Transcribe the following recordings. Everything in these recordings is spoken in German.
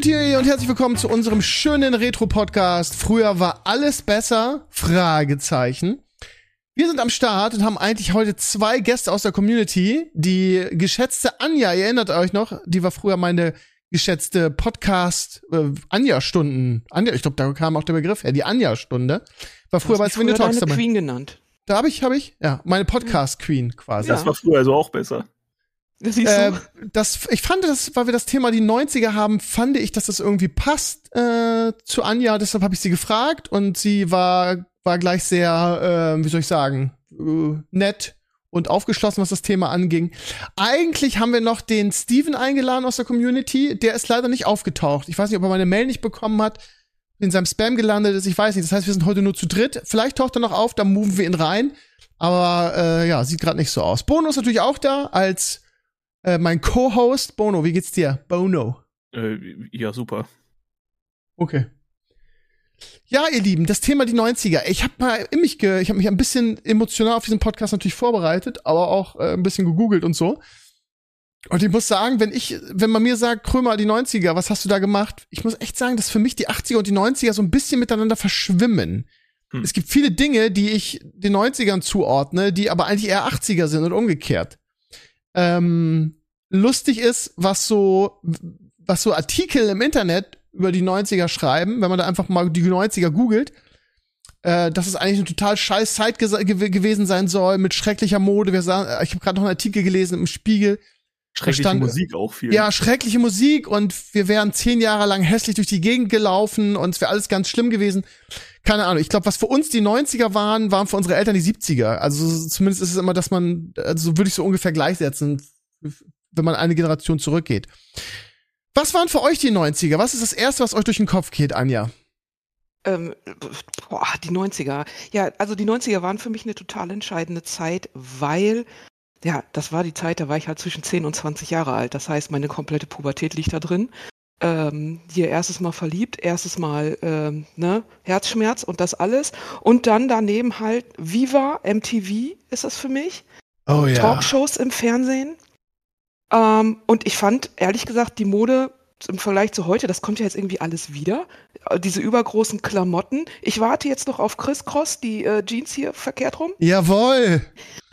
Community und herzlich willkommen zu unserem schönen Retro-Podcast. Früher war alles besser? Fragezeichen. Wir sind am Start und haben eigentlich heute zwei Gäste aus der Community. Die geschätzte Anja, ihr erinnert euch noch, die war früher meine geschätzte Podcast äh, Anja-Stunden. Anja, ich glaube, da kam auch der Begriff her. Die Anja-Stunde war früher bei Swing Talks dabei. Queen genannt. Da habe ich, habe ich, ja, meine Podcast Queen quasi. Das war früher also auch besser. Äh, das, ich fand das, weil wir das Thema die 90er haben, fand ich, dass das irgendwie passt äh, zu Anja. Deshalb habe ich sie gefragt und sie war, war gleich sehr, äh, wie soll ich sagen, äh, nett und aufgeschlossen, was das Thema anging. Eigentlich haben wir noch den Steven eingeladen aus der Community. Der ist leider nicht aufgetaucht. Ich weiß nicht, ob er meine Mail nicht bekommen hat, in seinem Spam gelandet ist. Ich weiß nicht. Das heißt, wir sind heute nur zu dritt. Vielleicht taucht er noch auf, dann moven wir ihn rein. Aber äh, ja, sieht gerade nicht so aus. Bono ist natürlich auch da als äh, mein Co-Host Bono, wie geht's dir? Bono. Äh, ja, super. Okay. Ja, ihr Lieben, das Thema die 90er. Ich habe mal in mich, ge ich habe mich ein bisschen emotional auf diesen Podcast natürlich vorbereitet, aber auch äh, ein bisschen gegoogelt und so. Und ich muss sagen, wenn ich, wenn man mir sagt, Krömer, die 90er, was hast du da gemacht? Ich muss echt sagen, dass für mich die 80er und die 90er so ein bisschen miteinander verschwimmen. Hm. Es gibt viele Dinge, die ich den 90ern zuordne, die aber eigentlich eher 80er sind und umgekehrt ähm, lustig ist, was so, was so Artikel im Internet über die 90er schreiben, wenn man da einfach mal die 90er googelt, äh, dass es eigentlich eine total scheiß Zeit ge gewesen sein soll, mit schrecklicher Mode. Wir sagen, ich habe gerade noch einen Artikel gelesen im Spiegel. Schreckliche stand, Musik auch viel. Ja, schreckliche Musik und wir wären zehn Jahre lang hässlich durch die Gegend gelaufen und es wäre alles ganz schlimm gewesen. Keine Ahnung. Ich glaube, was für uns die 90er waren, waren für unsere Eltern die 70er. Also zumindest ist es immer, dass man, also würde ich so ungefähr gleichsetzen wenn man eine Generation zurückgeht. Was waren für euch die 90er? Was ist das erste, was euch durch den Kopf geht, Anja? Ähm, boah, die 90er. Ja, also die 90er waren für mich eine total entscheidende Zeit, weil, ja, das war die Zeit, da war ich halt zwischen 10 und 20 Jahre alt. Das heißt, meine komplette Pubertät liegt da drin. Ähm, hier erstes Mal verliebt, erstes Mal ähm, ne, Herzschmerz und das alles. Und dann daneben halt Viva, MTV ist das für mich. Oh ja. Talkshows im Fernsehen. Ähm, und ich fand, ehrlich gesagt, die Mode im Vergleich zu heute, das kommt ja jetzt irgendwie alles wieder. Äh, diese übergroßen Klamotten. Ich warte jetzt noch auf Chris Cross, die äh, Jeans hier verkehrt rum. Jawoll.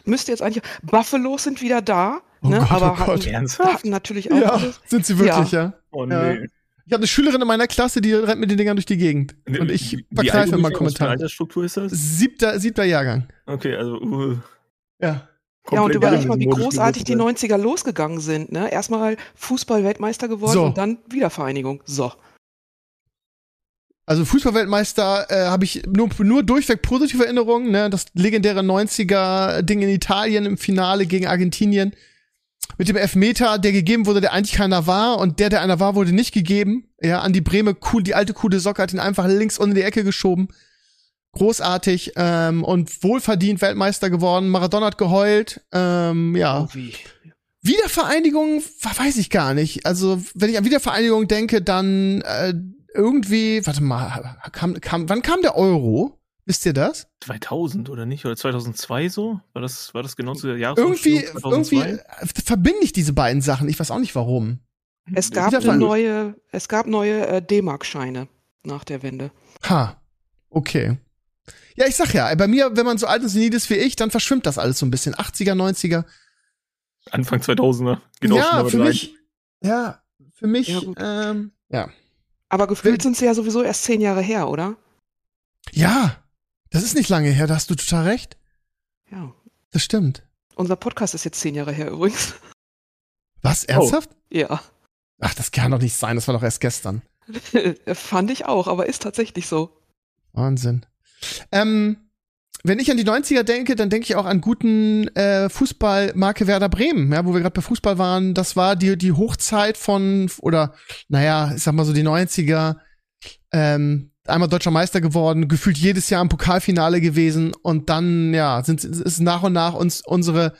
Müsste jetzt eigentlich. Buffalos sind wieder da. Oh ne? Gott, aber oh hatten, hatten, natürlich auch. Ja, alles. sind sie wirklich, ja. ja. Oh nee. Ich habe eine Schülerin in meiner Klasse, die rennt mit den Dingern durch die Gegend. Und ich vergreife mal Kommentar. Welche Altersstruktur ist das? Siebter, siebter Jahrgang. Okay, also. Uh. Ja ja, und überleg mal, wie großartig die 90er losgegangen sind. Ne? Erstmal Fußball-Weltmeister geworden so. und dann Wiedervereinigung. So. Also Fußballweltmeister äh, habe ich nur, nur durchweg positive Erinnerungen. Ne? Das legendäre 90er-Ding in Italien im Finale gegen Argentinien. Mit dem Elfmeter, der gegeben wurde, der eigentlich keiner war. Und der, der einer war, wurde nicht gegeben. Ja, an die Breme, cool, die alte coole Socke hat ihn einfach links unter die Ecke geschoben großartig ähm, und wohlverdient Weltmeister geworden. Maradona hat geheult. Ähm, ja. Oh, wie? Wiedervereinigung, weiß ich gar nicht. Also, wenn ich an Wiedervereinigung denke, dann äh, irgendwie, warte mal, kam, kam, wann kam der Euro? Wisst ihr das? 2000 oder nicht? Oder 2002 so? War das, war das genau zu der Irgendwie, irgendwie äh, verbinde ich diese beiden Sachen. Ich weiß auch nicht warum. Es gab neue, es gab neue äh, D-Mark-Scheine nach der Wende. Ha, okay. Ja, ich sag ja, bei mir, wenn man so alt und senil ist wie ich, dann verschwimmt das alles so ein bisschen. 80er, 90er. Anfang 2000er. Genau ja, für mich, ja, für mich, ja, ähm, ja. Aber gefühlt sind sie ja sowieso erst zehn Jahre her, oder? Ja, das ist nicht lange her, da hast du total recht. Ja. Das stimmt. Unser Podcast ist jetzt zehn Jahre her übrigens. Was, ernsthaft? Oh. Ja. Ach, das kann doch nicht sein, das war doch erst gestern. Fand ich auch, aber ist tatsächlich so. Wahnsinn. Ähm, wenn ich an die 90er denke, dann denke ich auch an guten äh, Fußball Marke Werder Bremen, ja, wo wir gerade bei Fußball waren. Das war die, die Hochzeit von, oder naja, ich sag mal so die 90er. Ähm, einmal deutscher Meister geworden, gefühlt jedes Jahr im Pokalfinale gewesen und dann, ja, sind, ist nach und nach uns unsere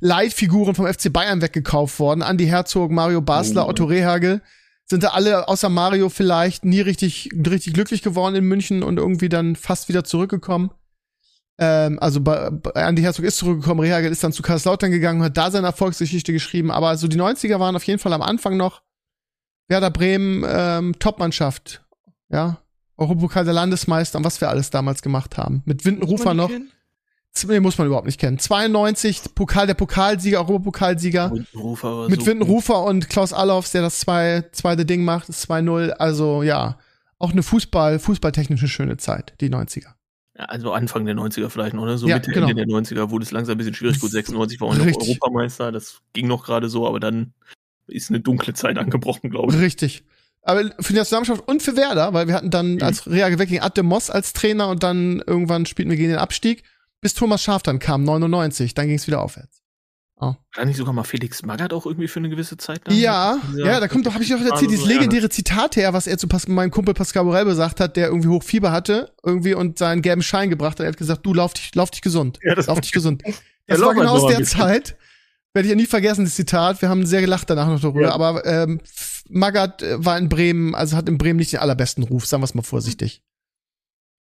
Leitfiguren vom FC Bayern weggekauft worden. Andi Herzog, Mario Basler, oh. Otto Rehagel sind da alle außer Mario vielleicht nie richtig, richtig glücklich geworden in München und irgendwie dann fast wieder zurückgekommen. Ähm, also bei, bei Andy Herzog ist zurückgekommen, Rehagel ist dann zu Karlslautern gegangen und hat da seine Erfolgsgeschichte geschrieben. Aber so die 90er waren auf jeden Fall am Anfang noch Werder Bremen, ähm, Topmannschaft. Ja. Europapokal der Landesmeister und was wir alles damals gemacht haben. Mit Windenrufer noch. Kennen? Nee, muss man überhaupt nicht kennen. 92, Pokal der Pokalsieger, Europapokalsieger. Windenrufer war Mit so Windenrufer und Klaus Allofs, der das zwei, zweite Ding macht, das 2-0. Also ja, auch eine Fußball, fußballtechnische schöne Zeit, die 90er. Also Anfang der 90er vielleicht, oder? So Ja, Mitte, genau. Ende der 90er wurde es langsam ein bisschen schwierig. Gut, 96 war auch noch. Europameister, das ging noch gerade so, aber dann ist eine dunkle Zeit angebrochen, glaube ich. Richtig. Aber für die Nationalmannschaft und für Werder, weil wir hatten dann Mhm. als Real geweckt gegen Adde Moss als Trainer und dann irgendwann spielten wir gegen den Abstieg, bis Thomas Schaf dann kam, 99. Dann ging es wieder aufwärts. War nicht sogar mal Felix Magath auch irgendwie für eine gewisse Zeit da? Ja, ja, da kommt doch, habe ich doch erzählt, dieses Also, ja. legendäre Zitat her, was er zu Pas meinem Kumpel Pascal Borel gesagt hat, der irgendwie Hochfieber hatte, irgendwie und seinen gelben Schein gebracht hat. Er hat gesagt, du lauf dich, lauf dich gesund. Ja, das lauf dich gesund. Das war genau aus der. Zeit. Werde ich ja nie vergessen, das Zitat. Wir haben sehr gelacht danach noch darüber. Ja. Aber ähm, Magath äh, war in Bremen, also hat in Bremen nicht den allerbesten Ruf, sagen wir es mal vorsichtig.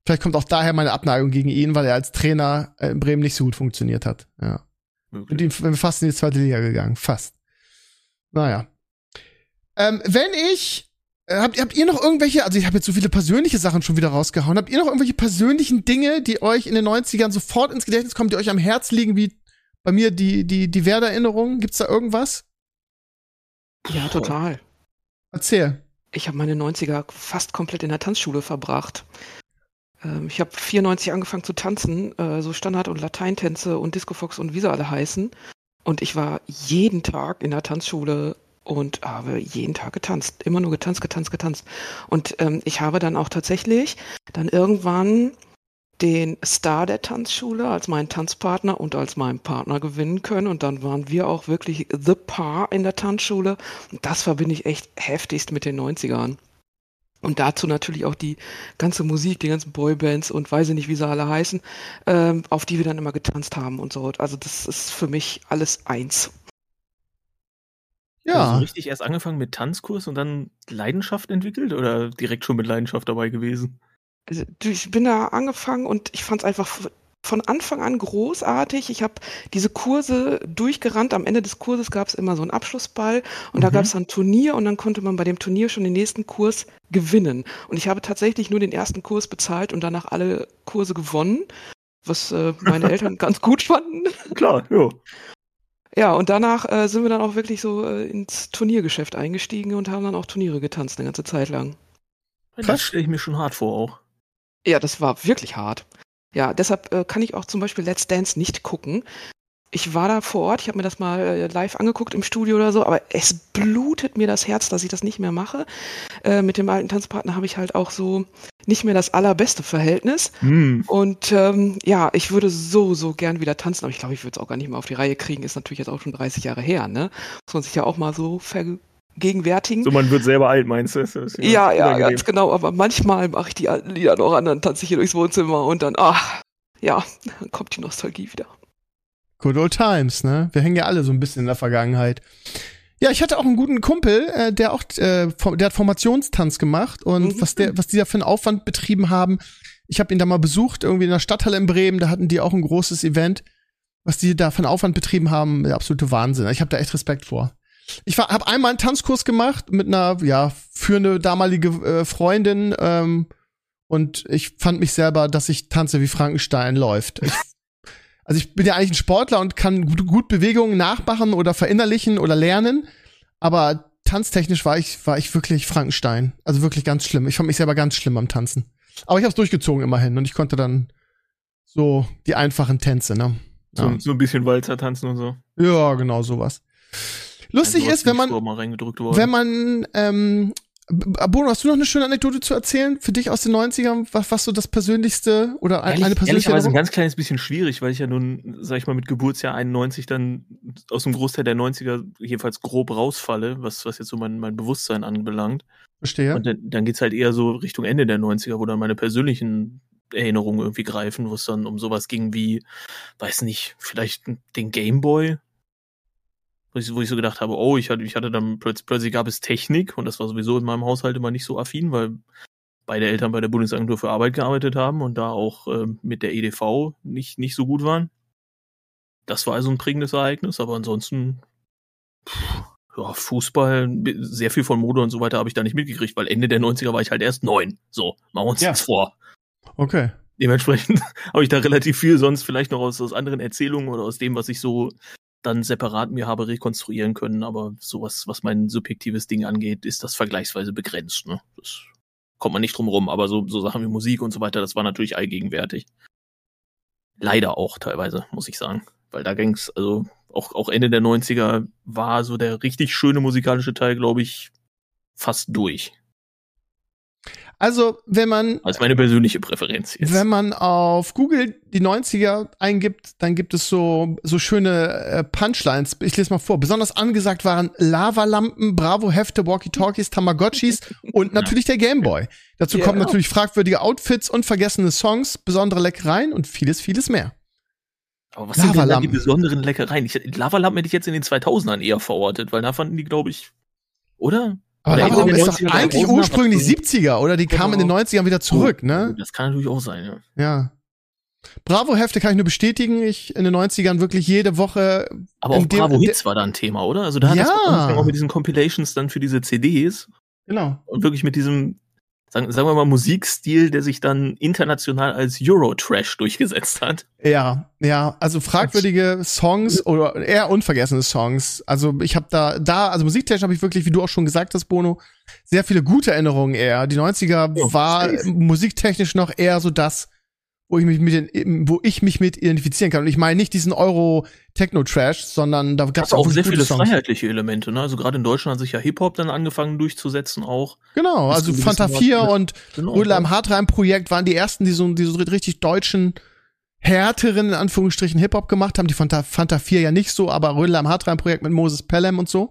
Vielleicht kommt auch daher meine Abneigung gegen ihn, weil er als Trainer äh, in Bremen nicht so gut funktioniert hat. Ja. Möglich. Und ihn sind wir fast in die zweite Liga gegangen. Fast. Naja. Ähm, wenn ich. äh, Habt, habt ihr noch irgendwelche, also ich habe jetzt so viele persönliche Sachen schon wieder rausgehauen, habt ihr noch irgendwelche persönlichen Dinge, die euch in den 90ern sofort ins Gedächtnis kommen, die euch am Herz liegen, wie bei mir die, die, die Werder-Erinnerungen? Gibt's da irgendwas? Ja, total. Erzähl. Ich habe meine 90er fast komplett in der Tanzschule verbracht. Ähm, ich habe 94 angefangen zu tanzen, äh, so Standard- und Lateintänze und Discofox und wie sie alle heißen. Und ich war jeden Tag in der Tanzschule und habe jeden Tag getanzt. Immer nur getanzt, getanzt, getanzt. Und ähm, ich habe dann auch tatsächlich dann irgendwann den Star der Tanzschule als meinen Tanzpartner und als meinen Partner gewinnen können. Und dann waren wir auch wirklich the Paar in der Tanzschule. Und das verbinde ich echt heftigst mit den 90ern. Und dazu natürlich auch die ganze Musik, die ganzen Boybands und weiß ich nicht, wie sie alle heißen, ähm, auf die wir dann immer getanzt haben und so. Also das ist für mich alles eins. Also Ja. richtig erst angefangen mit Tanzkurs und dann Leidenschaft entwickelt oder direkt schon mit Leidenschaft dabei gewesen? Also, ich bin da angefangen und ich fand es einfach von Anfang an großartig. Ich habe diese Kurse durchgerannt. Am Ende des Kurses gab es immer so einen Abschlussball und da Mhm. gab es ein Turnier und dann konnte man bei dem Turnier schon den nächsten Kurs gewinnen. Und ich habe tatsächlich nur den ersten Kurs bezahlt und danach alle Kurse gewonnen, was äh, meine Eltern ganz gut fanden. Klar, ja. Ja, und danach äh, sind wir dann auch wirklich so äh, ins Turniergeschäft eingestiegen und haben dann auch Turniere getanzt eine ganze Zeit lang. Das stelle ich mir schon hart vor auch. Ja, das war wirklich hart. Ja, deshalb äh, kann ich auch zum Beispiel Let's Dance nicht gucken. Ich war da vor Ort, ich habe mir das mal äh, live angeguckt im Studio oder so, aber es blutet mir das Herz, dass ich das nicht mehr mache. Äh, mit dem alten Tanzpartner habe ich halt auch so nicht mehr das allerbeste Verhältnis. Hm. Und ähm, ja, ich würde so, so gern wieder tanzen, aber ich glaube, ich würde es auch gar nicht mehr auf die Reihe kriegen. Ist natürlich jetzt auch schon 30 Jahre her, ne? Muss man sich ja auch mal so vergegenwärtigen. So, man wird selber alt, meinst du? Das ist Ja, ja, unangenehm. ganz genau. Aber manchmal mache ich die alten Lieder noch an, dann tanze ich hier durchs Wohnzimmer und dann, ach, ja, dann kommt die Nostalgie wieder. Good old times, ne? Wir hängen ja alle so ein bisschen in der Vergangenheit. Ja, ich hatte auch einen guten Kumpel, äh, der auch, äh, der hat Formationstanz gemacht und Mhm. was der, was die da für einen Aufwand betrieben haben. Ich habe ihn da mal besucht, irgendwie in der Stadthalle in Bremen, da hatten die auch ein großes Event. Was die da für einen Aufwand betrieben haben, der absolute Wahnsinn. Ich habe da echt Respekt vor. Ich habe einmal einen Tanzkurs gemacht mit einer, ja, führende damalige äh, Freundin ähm, und ich fand mich selber, dass ich tanze wie Frankenstein läuft. Ich also ich bin ja eigentlich ein Sportler und kann gut, gut Bewegungen nachmachen oder verinnerlichen oder lernen, aber tanztechnisch war ich, war ich wirklich Frankenstein. Also wirklich ganz schlimm. Ich fand mich selber ganz schlimm am Tanzen. Aber ich habe es durchgezogen immerhin und ich konnte dann so die einfachen Tänze, ne? So, Ja, so ein bisschen Walzer tanzen und so. ja genau sowas. Lustig Also, ist, wenn man, wenn man, ähm, B- Bono, hast du noch eine schöne Anekdote zu erzählen für dich aus den 90ern? Was, was so das persönlichste oder ein, Ehrlich, eine persönliche ehrlicherweise ein ganz kleines bisschen schwierig, weil ich ja nun, sag ich mal, mit Geburtsjahr 91 dann aus dem Großteil der 90er jedenfalls grob rausfalle, was, was jetzt so mein, mein Bewusstsein anbelangt. Verstehe. Und dann, dann geht's halt eher so Richtung Ende der 90er, wo dann meine persönlichen Erinnerungen irgendwie greifen, wo es dann um sowas ging wie, weiß nicht, vielleicht den Gameboy. Wo ich, wo ich so gedacht habe, oh, ich hatte, ich hatte dann plötzlich, plötzlich gab es Technik und das war sowieso in meinem Haushalt immer nicht so affin, weil beide Eltern bei der Bundesagentur für Arbeit gearbeitet haben und da auch ähm, mit der EDV nicht, nicht so gut waren. Das war also ein prägendes Ereignis, aber ansonsten pff, ja, Fußball, sehr viel von Mode und so weiter habe ich da nicht mitgekriegt, weil Ende der 90er war ich halt erst neun. So, machen wir uns Ja. das vor. Okay. Dementsprechend habe ich da relativ viel sonst vielleicht noch aus, aus anderen Erzählungen oder aus dem, was ich so dann separat mir habe rekonstruieren können. Aber sowas, was mein subjektives Ding angeht, ist das vergleichsweise begrenzt. Ne? Das kommt man nicht drum rum. Aber so, so Sachen wie Musik und so weiter, das war natürlich allgegenwärtig. Leider auch teilweise, muss ich sagen. Weil da ging's, also auch, auch Ende der 90er war so der richtig schöne musikalische Teil, glaube ich, fast durch. Also, wenn man Als meine persönliche Präferenz jetzt. Wenn man auf Google die 90er eingibt, dann gibt es so, so schöne äh, Punchlines. Ich lese mal vor. Besonders angesagt waren Lavalampen, Bravo-Hefte, Walkie-Talkies, Tamagotchis und natürlich der Gameboy. Dazu Ja. kommen natürlich fragwürdige Outfits, unvergessene Songs, besondere Leckereien und vieles, vieles mehr. Aber was sind denn da die besonderen Leckereien? Ich, Lavalampen hätte ich jetzt in den 2000ern eher verortet, weil da fanden die, glaube ich, oder? Aber in ist doch 90er, eigentlich 2000er, ursprünglich was so- 70er, oder? Die kamen in den 90ern wieder zurück, ne? Das kann natürlich auch sein, ja. Ja. Bravo-Hefte kann ich nur bestätigen. Ich in den 90ern wirklich jede Woche Aber auch dem- Bravo de- Hits war da ein Thema, oder? Also da hat das Ja. angefangen auch mit diesen Compilations dann für diese CDs Genau. und wirklich mit diesem, sagen, sagen wir mal, Musikstil, der sich dann international als Euro-Trash durchgesetzt hat. Ja, ja, also fragwürdige Songs oder eher unvergessene Songs. Also ich habe da, da, also musiktechnisch habe ich wirklich, wie du auch schon gesagt hast, Bono, sehr viele gute Erinnerungen eher. Die 90er Ja, war safe. musiktechnisch noch eher so das, wo ich mich mit, wo ich mich mit identifizieren kann. Und ich meine nicht diesen Euro-Techno-Trash, sondern da gab es auch sehr viele Songs. freiheitliche Elemente, ne? Also gerade in Deutschland hat sich ja Hip-Hop dann angefangen durchzusetzen auch. Genau, also Fanta gewissen 4 Grad, ne? und Genau. Rödler im Hartreim-Projekt waren die ersten, die so, die so richtig deutschen, härteren, in Anführungsstrichen, Hip-Hop gemacht haben. Die Fanta, Fanta 4 ja nicht so, aber Rödler im Hartreim-Projekt mit Moses Pelham und so.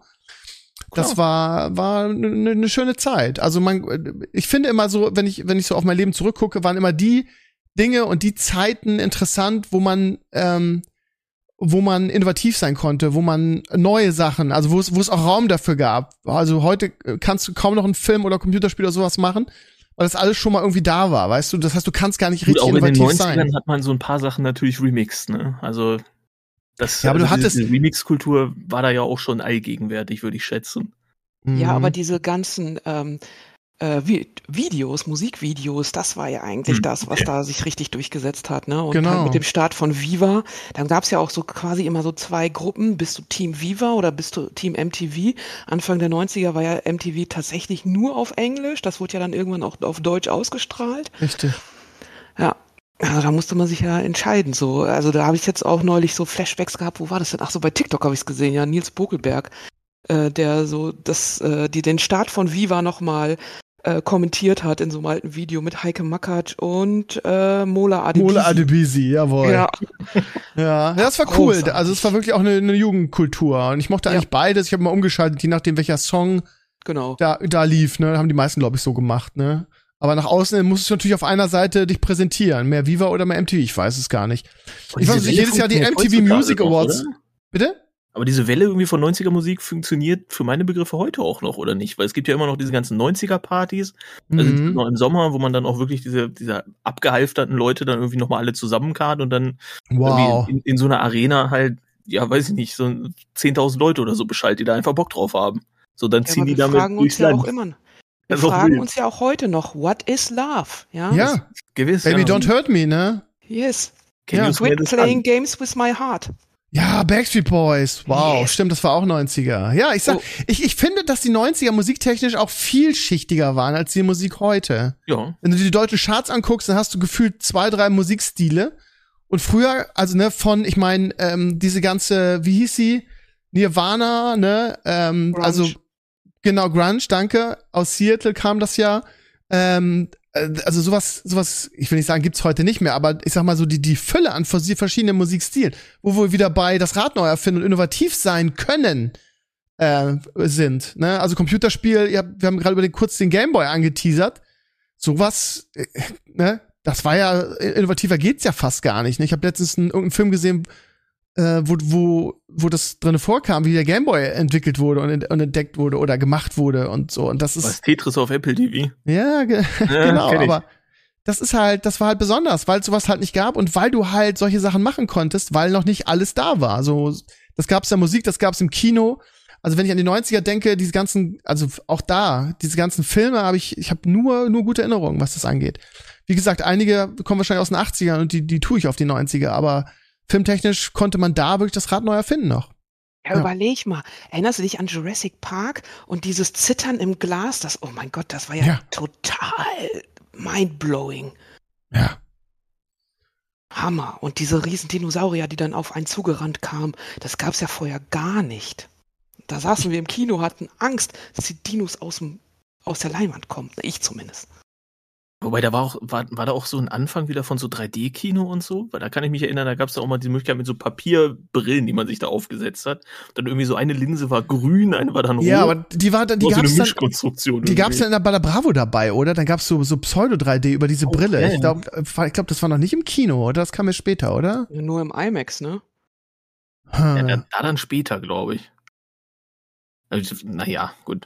Das war, war eine ne schöne Zeit. Also man, ich finde immer so, wenn ich, wenn ich so auf mein Leben zurückgucke, waren immer die Dinge und die Zeiten interessant, wo man, ähm, wo man innovativ sein konnte, wo man neue Sachen, also wo es, wo es auch Raum dafür gab. Also heute äh, kannst du kaum noch einen Film oder Computerspiel oder sowas machen, weil das alles schon mal irgendwie da war, weißt du? Das heißt, du kannst gar nicht Gut, richtig auch in den innovativ 90ern sein. hat man so ein paar Sachen natürlich remixed, ne? Also das, Ja, aber du also diese- diese Remix-Kultur war da ja auch schon allgegenwärtig, würde ich schätzen. Ja, Mhm. aber diese ganzen ähm, äh, Vi Videos, Musikvideos, das war ja eigentlich Hm, das, was okay. da sich richtig durchgesetzt hat. Ne? Und Genau. halt mit dem Start von Viva, dann gab es ja auch so quasi immer so zwei Gruppen. Bist du Team Viva oder bist du Team MTV? Anfang der 90er war ja MTV tatsächlich nur auf Englisch. Das wurde ja dann irgendwann auch auf Deutsch ausgestrahlt. Richtig. Ja. Also da musste man sich ja entscheiden. So, also da habe ich jetzt auch neulich so Flashbacks gehabt. Wo war das denn? Ach so, bei TikTok habe ich es gesehen. Ja, Nils Bokelberg, äh, der so das, äh, die den Start von Viva nochmal äh, kommentiert hat in so einem alten Video mit Heike Makatsch und äh, Mola Adebisi. Mola Adebisi, jawohl. Ja, Ja, ja, das war cool. Großartig. Also es war wirklich auch eine, eine Jugendkultur. Und ich mochte Ja. eigentlich beides. Ich habe mal umgeschaltet, je nachdem, welcher Song genau. da, da lief, ne? Haben die meisten, glaube ich, so gemacht, ne? Aber nach außen musst du natürlich auf einer Seite dich präsentieren. Mehr Viva oder mehr MTV, ich weiß es gar nicht. Ich weiß nicht, jedes Jahr die MTV Music Awards. Bitte? Aber diese Welle irgendwie von 90er Musik funktioniert für meine Begriffe heute auch noch, oder nicht? Weil es gibt ja immer noch diese ganzen 90er Partys, also Mhm. noch im Sommer, wo man dann auch wirklich diese, diese abgehalfterten Leute dann irgendwie nochmal alle zusammenkarrt und dann Wow. irgendwie in, in so einer Arena halt, ja, weiß ich nicht, so 10.000 Leute oder so Bescheid, die da einfach Bock drauf haben. So, dann Ja, ziehen die wir damit fragen uns durchs ja Land. auch immer. Wir auch fragen uns ja auch heute noch, what is love? Ja. Ja, Gewiss, Baby ja. Don't Hurt Me, ne? Yes. Can Ja. Quit playing games with my heart. Ja, Backstreet Boys. Wow, Yes. stimmt, das war auch 90er. Ja, ich sag, Oh. ich, ich finde, dass die 90er musiktechnisch auch vielschichtiger waren als die Musik heute. Ja. Wenn du dir die deutschen Charts anguckst, dann hast du gefühlt zwei, drei Musikstile. Und früher, also ne, von, ich meine, ähm, diese ganze, wie hieß sie? Nirvana, ne? Ähm, Grunge. also genau, Grunge, danke. Aus Seattle kam das ja. Ähm, äh, also sowas, sowas, ich will nicht sagen, gibt's heute nicht mehr, aber ich sag mal so die, die Fülle an vers- verschiedenen Musikstilen, wo wir wieder bei das Rad neu erfinden und innovativ sein können, äh, sind. Ne? Also Computerspiel, ihr wir haben gerade über den, kurz den Gameboy angeteasert. Sowas, äh, ne? Das war ja, innovativer geht's ja fast gar nicht. Ne? Ich habe letztens einen, irgendeinen Film gesehen, äh, wo, wo, wo das drinne vorkam, wie der Gameboy entwickelt wurde und, ent- und entdeckt wurde oder gemacht wurde und so. Und das ist. Was Tetris auf Apple TV. Ja, ge Ja, genau, aber das ist halt, das war halt besonders, weil es sowas halt nicht gab und weil du halt solche Sachen machen konntest, weil noch nicht alles da war. So, das gab's in der Musik, das gab's im Kino, Also wenn ich an die 90er denke, diese ganzen, also auch da, diese ganzen Filme habe ich, ich habe nur, nur gute Erinnerungen, was das angeht. Wie gesagt, einige kommen wahrscheinlich aus den 80ern und die, die tue ich auf die 90er, aber filmtechnisch konnte man da wirklich das Rad neu erfinden noch. Ja, Ja. überleg mal. Erinnerst du dich an Jurassic Park und dieses Zittern im Glas? Das, oh mein Gott, das war ja, Ja. total mindblowing. Ja. Hammer. Und diese riesen Dinosaurier, die dann auf einen zugerannt kamen, das gab's ja vorher gar nicht. Da saßen wir im Kino, hatten Angst, dass die Dinos aus, dem, aus der Leinwand kommen. Ich zumindest. Wobei da war auch, war, war da auch so ein Anfang wieder von so 3D-Kino und so, weil da kann ich mich erinnern, da gab es da auch mal die Möglichkeit mit so Papierbrillen, die man sich da aufgesetzt hat. Dann irgendwie so eine Linse war grün, eine war dann rot. Ja, aber die war dann, die war so eine gab's dann, die gab's irgendwie. dann in der Bravo dabei, oder? Dann gab's so, so Pseudo-3D über diese Oh, Brille. ja, Ich ja. glaube, ich glaub, das war noch nicht im Kino, oder? Das kam ja später, oder? Nur im IMAX, ne? Ja, Hm. da, da dann später, glaube ich. Also, naja, gut.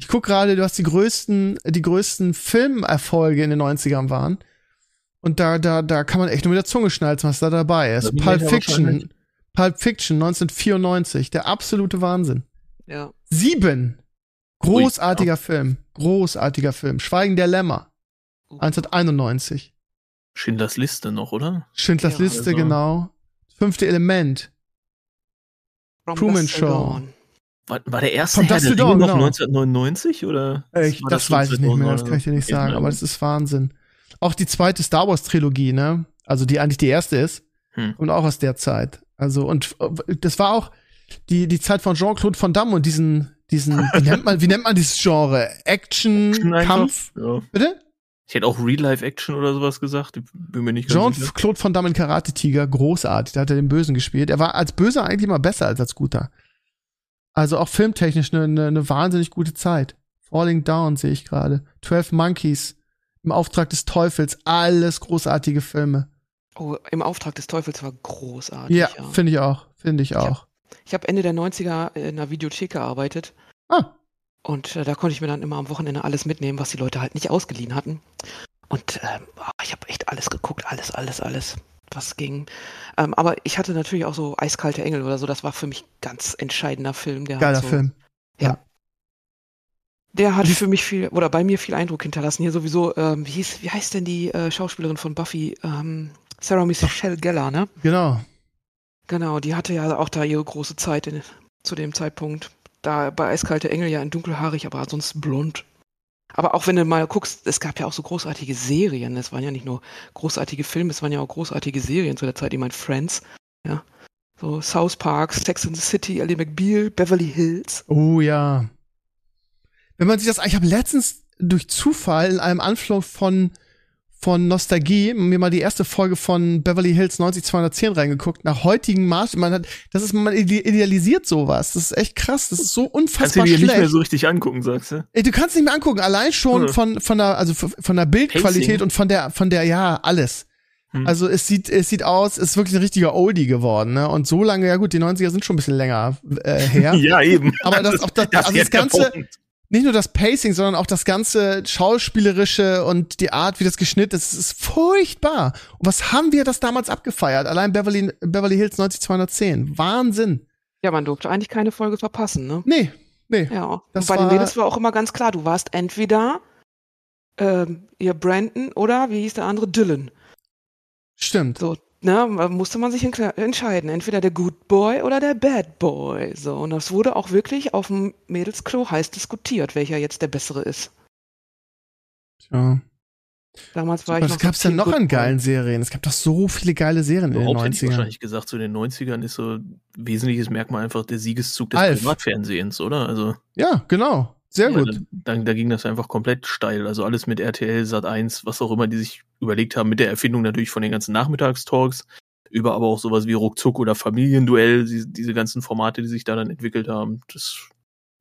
Ich guck gerade, du hast die größten, die größten Filmerfolge in den 90ern waren. Und da, da, da kann man echt nur mit der Zunge schnalzen, was da dabei ist. Da Pulp Fiction. Pulp Fiction 1994. Der absolute Wahnsinn. Ja. Sieben. Großartiger Film. Großartiger Film. Schweigen der Lämmer. 1991. Schindlers Liste noch, oder? Schindlers Ja, Liste, also- genau. Fünfte Element. From Truman Show. Dawn. War, war der erste Von Herr der Ringe noch genau. 1999 oder? Ich, das, schon weiß ich nicht mehr, 2000 das kann ich dir nicht sagen, aber das ist Wahnsinn. Auch die zweite Star Wars Trilogie, ne? Also die eigentlich die erste ist. Hm. Und auch aus der Zeit. Also, und äh, das war auch die, die Zeit von Jean-Claude Van Damme und diesen, diesen, wie nennt man, wie nennt man dieses Genre? Action, Action? Kampf? Ja. Bitte? Ich hätte auch Real-Life-Action oder sowas gesagt. Ich bin mir nicht ganz. Jean-Claude Van Damme in Karate Tiger, großartig. Da hat er den Bösen gespielt. Er war als Böser eigentlich immer besser als als Guter. Also auch filmtechnisch eine, eine, eine wahnsinnig gute Zeit. Falling Down sehe ich gerade. 12 Monkeys. Im Auftrag des Teufels. Alles großartige Filme. Oh, im Auftrag des Teufels war großartig. Ja, Ja, finde ich auch. Finde ich auch. Ich habe Ende der 90er in einer Videothek gearbeitet Ah, und äh, da konnte ich mir dann immer am Wochenende alles mitnehmen, was die Leute halt nicht ausgeliehen hatten. Und oh, ich habe echt alles geguckt, alles, alles, alles, was ging. Ähm, aber ich hatte natürlich auch so Eiskalte Engel oder so, das war für mich ganz entscheidender Film. Der geiler so, Film. Der hat für mich viel, oder bei mir viel Eindruck hinterlassen. Hier sowieso, ähm, wie, hieß, wie heißt denn die äh, Schauspielerin von Buffy? Ähm, Sarah Michelle Gellar, ne? Genau. Genau, die hatte ja auch da ihre große Zeit in, zu dem Zeitpunkt. Da bei Eiskalte Engel ja in dunkelhaarig, aber ansonsten blond. Aber auch wenn du mal guckst, es gab ja auch so großartige Serien. Es waren ja nicht nur großartige Filme, es waren ja auch großartige Serien zu der Zeit. Ich meine Friends, ja. So South Park, Sex in the City, Ellie McBeal, Beverly Hills. Oh ja. Wenn man sich das, ich habe letztens durch Zufall in einem Anflug von von Nostalgie mir mal die erste Folge von Beverly Hills 90210 reingeguckt. Nach heutigen Maß, man hat, das ist man ide- idealisiert sowas. Das ist echt krass. Das ist so Kannst du unfassbar dir nicht mehr schlecht. so richtig angucken, sagst du? Ey, du kannst nicht mehr angucken. Allein schon Hm. von von der also von der Bildqualität Pacing. und von der von der ja alles. Hm. Also es sieht es sieht aus, es ist wirklich ein richtiger Oldie geworden. Ne? Und so lange, ja gut, die 90er sind schon ein bisschen länger äh, her. Ja, eben. Aber das- auch das- also das ist der Ganze-. Nicht nur das Pacing, sondern auch das ganze Schauspielerische und die Art, wie das geschnitten ist, ist furchtbar. Und was haben wir das damals abgefeiert? Allein Beverly, Beverly Hills 90210. Wahnsinn. Ja, man durfte eigentlich keine Folge verpassen, ne? Nee, nee. Ja, Das und bei war- den Mädels war auch immer ganz klar, du warst entweder ähm, ihr Brandon oder, wie hieß der andere, Dylan. Stimmt. So, ne, da musste man sich entscheiden, entweder der Good Boy oder der Bad Boy. So, und das wurde auch wirklich auf dem Mädelsklo heiß diskutiert, welcher jetzt der bessere ist. Ja. Damals war ich Was noch gab's so denn noch an Boy. geilen Serien? Es gab doch so viele geile Serien in den Überhaupt hätte ich 90ern. wahrscheinlich gesagt, zu den 90ern ist so ein wesentliches Merkmal einfach der Siegeszug des Alf. Privatfernsehens, oder? Also Ja, genau. Sehr ja, gut. Da, da, da ging das einfach komplett steil. Also alles mit RTL, Sat 1, was auch immer, die sich überlegt haben, mit der Erfindung natürlich von den ganzen Nachmittagstalks, über aber auch sowas wie Ruckzuck oder Familienduell, die, diese ganzen Formate, die sich da dann entwickelt haben. Das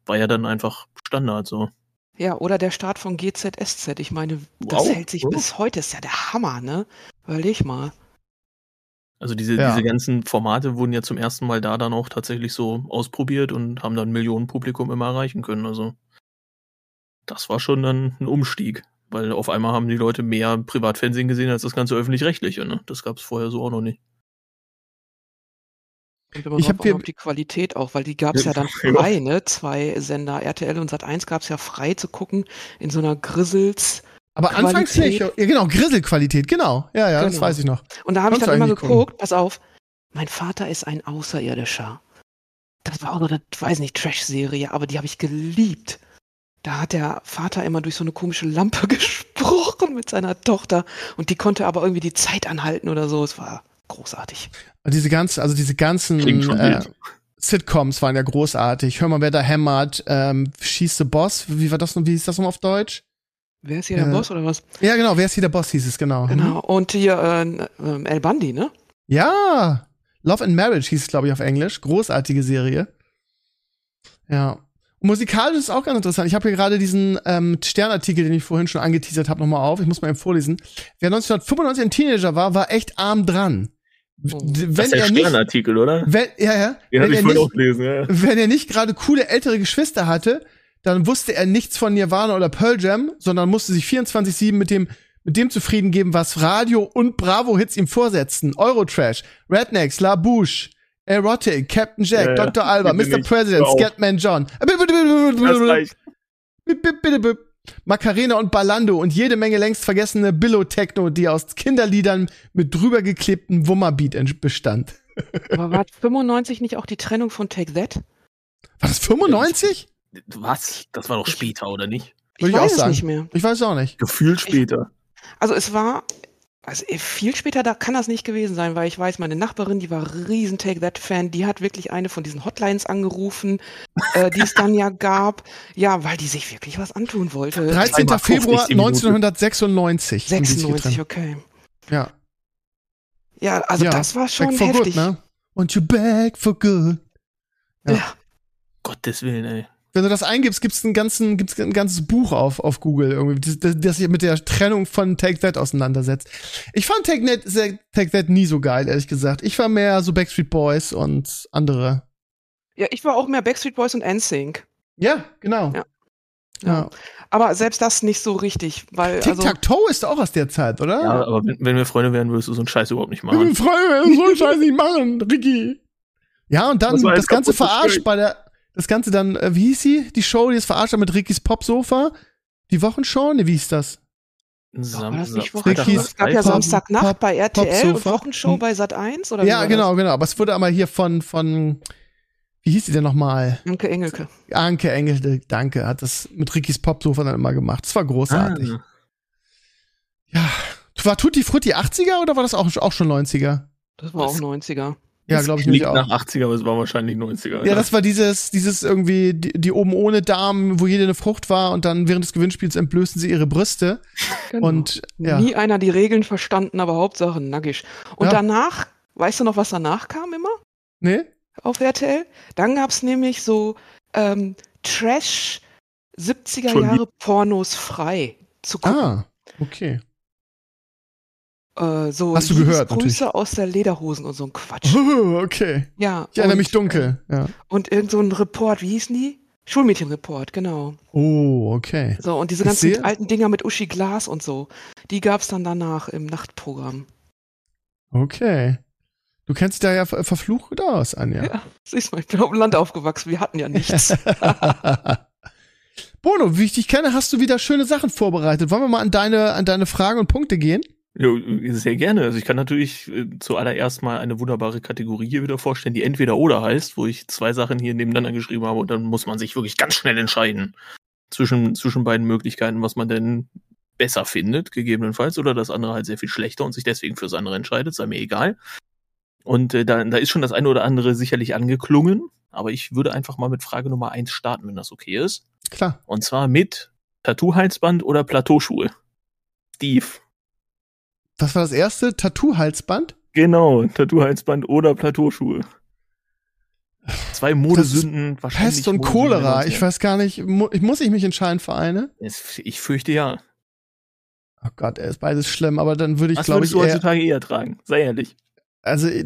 war ja dann einfach Standard so. Ja, oder der Start von GZSZ. Ich meine, das Wow. hält sich Oh. bis heute, ist ja der Hammer, ne? Überleg mal. Also diese, Ja. diese ganzen Formate wurden ja zum ersten Mal da dann auch tatsächlich so ausprobiert und haben dann Millionen Publikum immer erreichen können. Also das war schon dann ein Umstieg, weil auf einmal haben die Leute mehr Privatfernsehen gesehen als das ganze öffentlich-rechtliche. Ne? Das gab es vorher so auch noch nicht. Ich drauf hab hier- auf die Qualität auch, weil die gab es ja dann Ja. frei, ne? Zwei Sender, RTL und Sat1 gab es ja frei zu gucken in so einer Grissels. Aber anfangs nicht. Ja, genau, Grisselqualität, genau. Ja, ja, das Genau. weiß ich noch. Und da habe ich dann immer eigentlich gucken. geguckt, pass auf, mein Vater ist ein Außerirdischer. Das war auch so eine, weiß nicht, Trash-Serie, aber die habe ich geliebt. Da hat der Vater immer durch so eine komische Lampe gesprochen mit seiner Tochter und die konnte aber irgendwie die Zeit anhalten oder so. Es war großartig. Und diese ganzen, also diese ganzen äh. Sitcoms waren ja großartig. Hör mal, wer da hämmert, ähm, schießt the Boss. Wie war das noch, wie hieß das nochmal auf Deutsch? Wer ist hier der Äh, Boss oder was? Ja, genau, wer ist hier der Boss, hieß es, genau. Genau. Und hier äh, ähm, El Bundy, ne? Ja, Love and Marriage hieß es, glaube ich, auf Englisch. Großartige Serie. Ja. Musikalisch ist auch ganz interessant. Ich habe hier gerade diesen ähm, Sternartikel, den ich vorhin schon angeteasert habe, nochmal auf. Ich muss mal eben vorlesen. Wer 1995 ein Teenager war, war echt arm dran. Oh. d- Das Wenn ist der er nicht, Sternartikel, oder? wenn, ja, ja, Den wenn er, nicht, gelesen, ja. wenn er nicht gerade coole ältere Geschwister hatte, dann wusste er nichts von Nirvana oder Pearl Jam, sondern musste sich 24-7 mit dem, mit dem zufrieden geben, was Radio und Bravo-Hits ihm vorsetzten. Eurotrash, Rednecks, La Bouche, Erotic, Captain Jack, Ja. Dr. Alba, Mr. nicht. President. Scatman John. Macarena und Ballando und jede Menge längst vergessene Billo-Techno, die aus Kinderliedern mit drüber geklebtem Wummerbeat bestand. Aber war 95 nicht auch die Trennung von Take That? War das 95? Was? Das war doch später, oder nicht? Ich Würde ich auch weiß es sagen. nicht mehr. Ich weiß auch nicht. Gefühlt später. Also es war, also eh, viel später, da kann das nicht gewesen sein, weil ich weiß, meine Nachbarin, die war riesen Take That Fan, die hat wirklich eine von diesen Hotlines angerufen, äh, die es dann ja gab, ja, weil die sich wirklich was antun wollte. 13. Zweimal Februar 50 die Minute. 1996. haben die sich 96, getrennt. okay. Ja. Ja, also Ja, das war schon heftig. good, ne? Und you back for good. Ja. Ja. Gottes Willen, ey. Wenn du das eingibst, gibt's ein, ganzen, gibt's ein ganzes Buch auf, auf Google, irgendwie, das, das, das sich mit der Trennung von Take That auseinandersetzt. Ich fand Take That, Take That nie so geil, ehrlich gesagt. Ich war mehr so Backstreet Boys und andere. ja, ich war auch mehr Backstreet Boys und NSYNC. Ja, genau. Ja. Ja. Aber selbst das nicht so richtig, weil also, Tic-Tac-Toe ist auch aus der Zeit, oder? Ja, aber wenn, wenn wir Freunde wären, würdest du so einen Scheiß überhaupt nicht Wir sind machen. Freunde, wir so einen Scheiß nicht machen, Ricky. Ja, und dann Das das Ganze verarscht bei der, das Ganze dann, äh, wie hieß sie? Die Show, die es verarscht hat mit Rickys Popsofa? Die Wochenshow? Ne, wie hieß das? Sam- war das nicht Sam- Wochenshow? Rickys Es gab ja Samstagnacht bei RTL und. Wochenshow bei Sat 1 oder Ja, genau, genau. Aber es wurde aber hier von, von, wie hieß sie denn nochmal? Anke Engelke. Anke Engel, danke, hat das mit Rickys Popsofa dann immer gemacht. Das war großartig. Ah, Ja. War Tutti Frutti 80er oder war das auch, auch schon 90er? Das war auch Was? 90er. Ja, das glaube ich klingt auch. nach 80er, aber es war wahrscheinlich 90er. Ja, das war dieses, dieses irgendwie, die, die oben ohne Damen, wo jede eine Frucht war und dann während des Gewinnspiels entblößten sie ihre Brüste. Genau. Und ja. Nie einer die Regeln verstanden, aber Hauptsache nackig. Und Ja. danach, weißt du noch, was danach kam immer Nee? auf RTL? Dann gab es nämlich so ähm, Trash 70er Schon Jahre Pornos frei zu gucken. Ah, okay. Äh, so Hast du gehört, Grüße aus der Lederhosen und so ein Quatsch. Oh, okay. Ja. Ich erinnere mich dunkel. Ja. Äh, und irgend so ein Report, wie hießen die? Schulmädchenreport, genau. Oh, okay. So, und diese ganzen alten Dinger mit Uschi Glas und so, die gab es dann danach im Nachtprogramm. Okay. Du kennst dich da ja ver verflucht aus, Anja. Ja, siehst mal, ich bin auf dem Land aufgewachsen, wir hatten ja nichts. Bono, wie ich dich kenne, hast du wieder schöne Sachen vorbereitet. Wollen wir mal an deine, an deine Fragen und Punkte gehen? Jo, sehr gerne. Also ich kann natürlich äh, zuallererst mal eine wunderbare Kategorie hier wieder vorstellen, die entweder oder heißt, wo ich zwei Sachen hier nebeneinander geschrieben habe und dann muss man sich wirklich ganz schnell entscheiden zwischen, zwischen beiden Möglichkeiten, was man denn besser findet, gegebenenfalls, oder das andere halt sehr viel schlechter und sich deswegen fürs andere entscheidet, sei mir egal. Und äh, da, da ist schon das eine oder andere sicherlich angeklungen, aber ich würde einfach mal mit Frage Nummer eins starten, wenn das okay ist. Klar. Und zwar mit Tattoo-Halsband oder Plateauschuhe. Steve. Was war das erste? Tattoo-Halsband? Genau, Tattoo-Halsband oder Plateauschuhe. Zwei Modesünden, wahrscheinlich. Pest und Cholera. 90er. Ich weiß gar nicht, mu muss ich mich entscheiden für eine? Ich fürchte ja. Oh Gott, er ist beides schlimm, aber dann würde ich, glaube würdest ich, du eher, heutzutage eher tragen? Sei ehrlich. also äh,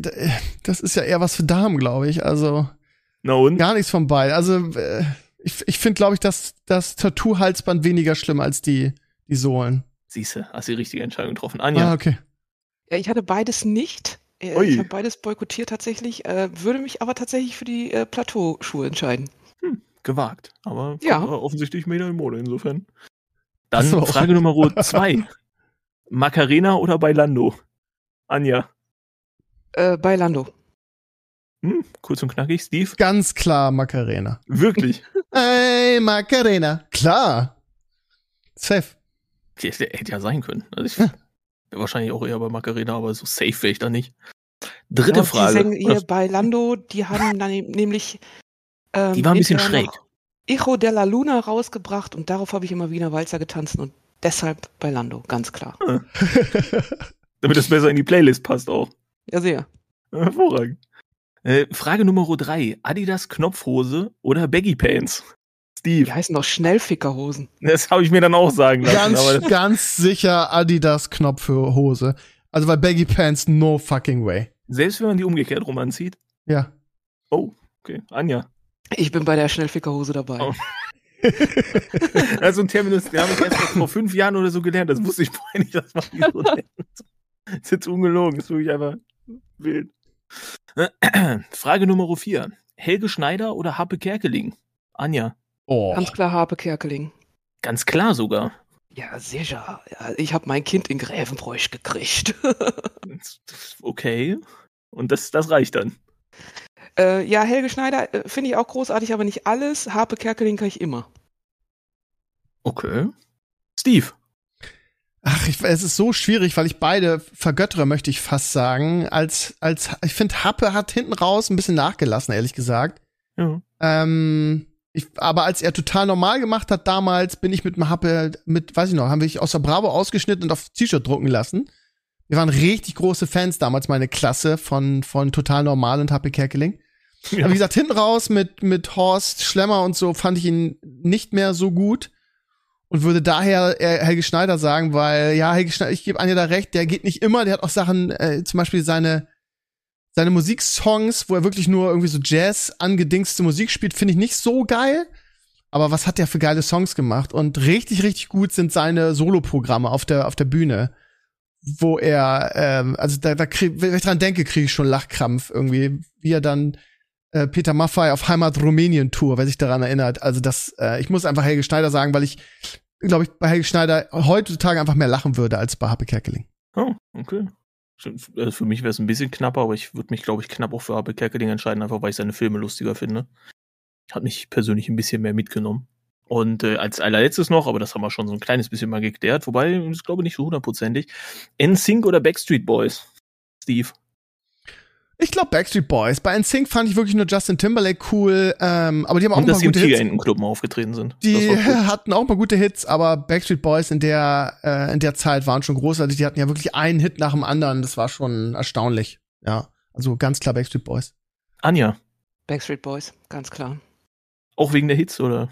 das ist ja eher was für Damen, glaube ich. Also Na und? gar nichts von beiden. Also äh, ich, ich finde, glaube ich, dass das Tattoo-Halsband weniger schlimm als die, die Sohlen. Siehste, hast die richtige Entscheidung getroffen. Anja. Ah, okay. Ja, ich hatte beides nicht. Äh, Ui. Ich habe beides boykottiert tatsächlich, äh, würde mich aber tatsächlich für die äh, Plateauschuhe entscheiden. Gewagt. Aber Ja. offensichtlich wieder in Mode insofern. Dann so. Frage Nummer zwei. Macarena oder Bailando? Anja. Äh, bei Lando. Hm, kurz und knackig, Steve. Ganz klar Macarena. Wirklich. Hey, Macarena. Klar. Safe. Der hätte ja sein können. Also ich wäre wahrscheinlich auch eher bei Macarena, aber so safe wäre ich da nicht. Dritte Ja, Frage. Die hier bei Lando, die haben dann nämlich. Ähm, Die war ein bisschen schräg. Echo della Luna rausgebracht und darauf habe ich immer Wiener Walzer getanzt und deshalb bei Lando, ganz klar. Damit das besser in die Playlist passt auch. Ja, sehr. Hervorragend. Äh, Frage Nummer drei. Adidas Knopfhose oder Baggy Pants? Steve. Die heißen doch Schnellfickerhosen. Das habe ich mir dann auch sagen lassen. ganz, aber ganz sicher Adidas Knopf für Hose. Also weil Baggy Pants no fucking way. selbst wenn man die umgekehrt rum anzieht. Ja. Oh, okay. Anja. Ich bin bei der Schnellfickerhose dabei. Oh. Also ein Terminus, den habe ich erst vor fünf Jahren oder so gelernt. Das wusste ich vorher nicht, dass man die so nennt. Das ist jetzt ungelogen. Das ist wirklich einfach wild. Frage Nummer vier. Helge Schneider oder Happe Kerkeling? Anja. Oh. Ganz klar Harpe Kerkeling. Ganz klar sogar. Ja, sicher. Ja, ich habe mein Kind in Gräfenbräuch gekriegt. Okay. Und das, das reicht dann. äh, ja, Helge Schneider äh, finde ich auch großartig, aber nicht alles. Harpe Kerkeling kann ich immer. Okay. Steve. Ach, ich, es ist so schwierig, weil ich beide vergöttere, möchte ich fast sagen. Als, als, ich finde, Happe hat hinten raus ein bisschen nachgelassen, ehrlich gesagt. Ja. Ähm, ich, aber als er total normal gemacht hat damals, bin ich mit dem Happe, mit, weiß ich noch, haben wir aus der Bravo ausgeschnitten und auf T-Shirt drucken lassen. Wir waren richtig große Fans damals, meine Klasse von, von Total Normal und Happe Kerkeling. Ja. Aber wie gesagt, hinten raus mit, mit Horst Schlemmer und so fand ich ihn nicht mehr so gut. Und würde daher Helge Schneider sagen, weil, ja, Helge Schneider, ich gebe Anja da recht, der geht nicht immer, der hat auch Sachen, äh, zum Beispiel seine, seine Musiksongs, wo er wirklich nur irgendwie so Jazz angedingste Musik spielt, finde ich nicht so geil. Aber was hat der für geile Songs gemacht? Und richtig, richtig gut sind seine Soloprogramme auf der, auf der Bühne. Wo er, ähm, also da, da krieg, wenn ich dran denke, kriege ich schon Lachkrampf irgendwie, wie er dann äh, Peter Maffay auf Heimat Rumänien Tour, wer sich daran erinnert. Also das, äh, ich muss einfach Helge Schneider sagen, weil ich, glaube ich, bei Helge Schneider heutzutage einfach mehr lachen würde als bei Happe Kerkeling. Oh, okay. Also für mich wäre es ein bisschen knapper, aber ich würde mich, glaube ich, knapp auch für Happe Kerkeling entscheiden, einfach weil ich seine Filme lustiger finde. Hat mich persönlich ein bisschen mehr mitgenommen. Und äh, als allerletztes noch, aber das haben wir schon so ein kleines bisschen mal geklärt, wobei, ich glaube nicht so hundertprozentig. NSYNC oder Backstreet Boys? Steve. Ich glaube Backstreet Boys. Bei NSYNC fand ich wirklich nur Justin Timberlake cool, ähm, aber die haben auch Und ein dass paar sie im gute Hits. Tigerentenclub mal aufgetreten sind. Die hatten auch mal gute Hits, aber Backstreet Boys in der äh, in der Zeit waren schon großartig. Die hatten ja wirklich einen Hit nach dem anderen. Das war schon erstaunlich. Ja, also ganz klar Backstreet Boys. Anja, Backstreet Boys, ganz klar. auch wegen der Hits, oder?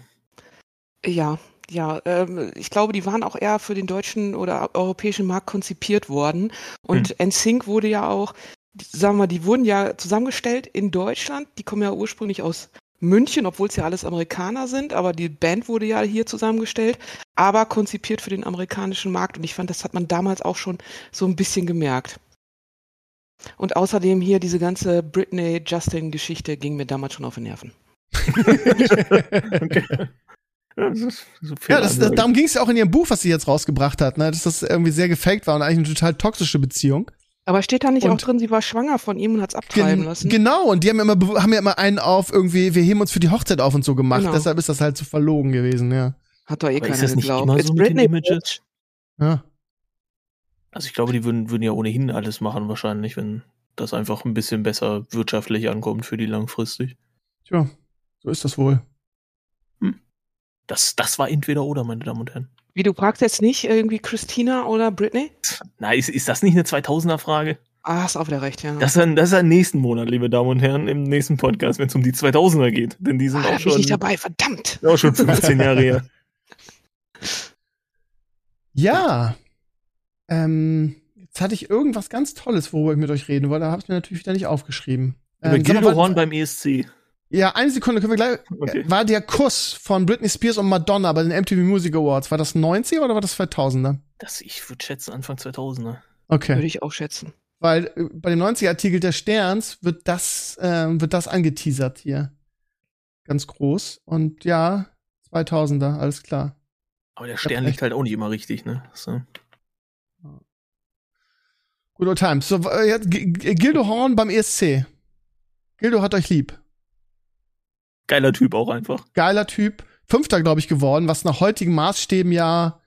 Ja, ja, ähm, ich glaube, die waren auch eher für den deutschen oder europäischen Markt konzipiert worden. Und NSYNC wurde ja auch, sagen wir mal, die wurden ja zusammengestellt in Deutschland. Die kommen ja ursprünglich aus München, obwohl es ja alles Amerikaner sind, aber die Band wurde ja hier zusammengestellt, aber konzipiert für den amerikanischen Markt. Und ich fand, das hat man damals auch schon so ein bisschen gemerkt. Und außerdem hier diese ganze Britney-Justin-Geschichte ging mir damals schon auf die Nerven. okay. Ja, das ist so Ja, das, darum ging es ja auch in ihrem Buch, was sie jetzt rausgebracht hat, ne? dass das irgendwie sehr gefaked war und eigentlich eine total toxische Beziehung. Aber steht da nicht auch Und- drin, sie war schwanger von ihm und hat's abtreiben Gen lassen? Genau, und die haben ja immer, be- haben ja immer einen auf irgendwie, wir heben uns für die Hochzeit auf und so gemacht. Genau. Deshalb ist das halt so verlogen gewesen, ja. Hat doch eh Aber keiner ist das nicht geglaubt. immer It's so mit den Britney, Images? ja. Also ich glaube, die würden, würden ja ohnehin alles machen wahrscheinlich, wenn das einfach ein bisschen besser wirtschaftlich ankommt für die langfristig. Tja, so ist das wohl. Das, das war entweder oder, meine Damen und Herren. Wie, du fragst jetzt nicht irgendwie Christina oder Britney? Na, ist, ist das nicht eine 2000er-Frage? Ah, hast auch wieder recht, ja. Das ist, dann, das ist dann nächsten Monat, liebe Damen und Herren, im nächsten Podcast, wenn es um die 2000er geht. Denn die sind ah, auch, bin ich schon, nicht dabei, verdammt. auch schon 15 Jahre her. Ja. Ähm, jetzt hatte ich irgendwas ganz Tolles, worüber ich mit euch reden wollte, habe ich mir natürlich wieder nicht aufgeschrieben. Über Ähm, Gildehorn was- beim ESC. Ja, eine Sekunde, können wir gleich. Okay. War der Kuss von Britney Spears und Madonna bei den MTV Music Awards, war das 90er oder war das 2000er? Das, ich würde schätzen, Anfang 2000er. Okay. Würde ich auch schätzen. Weil äh, bei dem 90er-Artikel der Sterns wird das, äh, wird das angeteasert hier. Ganz groß. Und ja, 2000er, alles klar. Aber der Stern liegt halt auch nicht immer richtig, ne? So. Good old times. So, äh, Gildo Horn beim ESC. Gildo hat euch lieb. Geiler Typ auch einfach. Geiler Typ. Fünfter, glaube ich, geworden, was nach heutigen Maßstäben ja.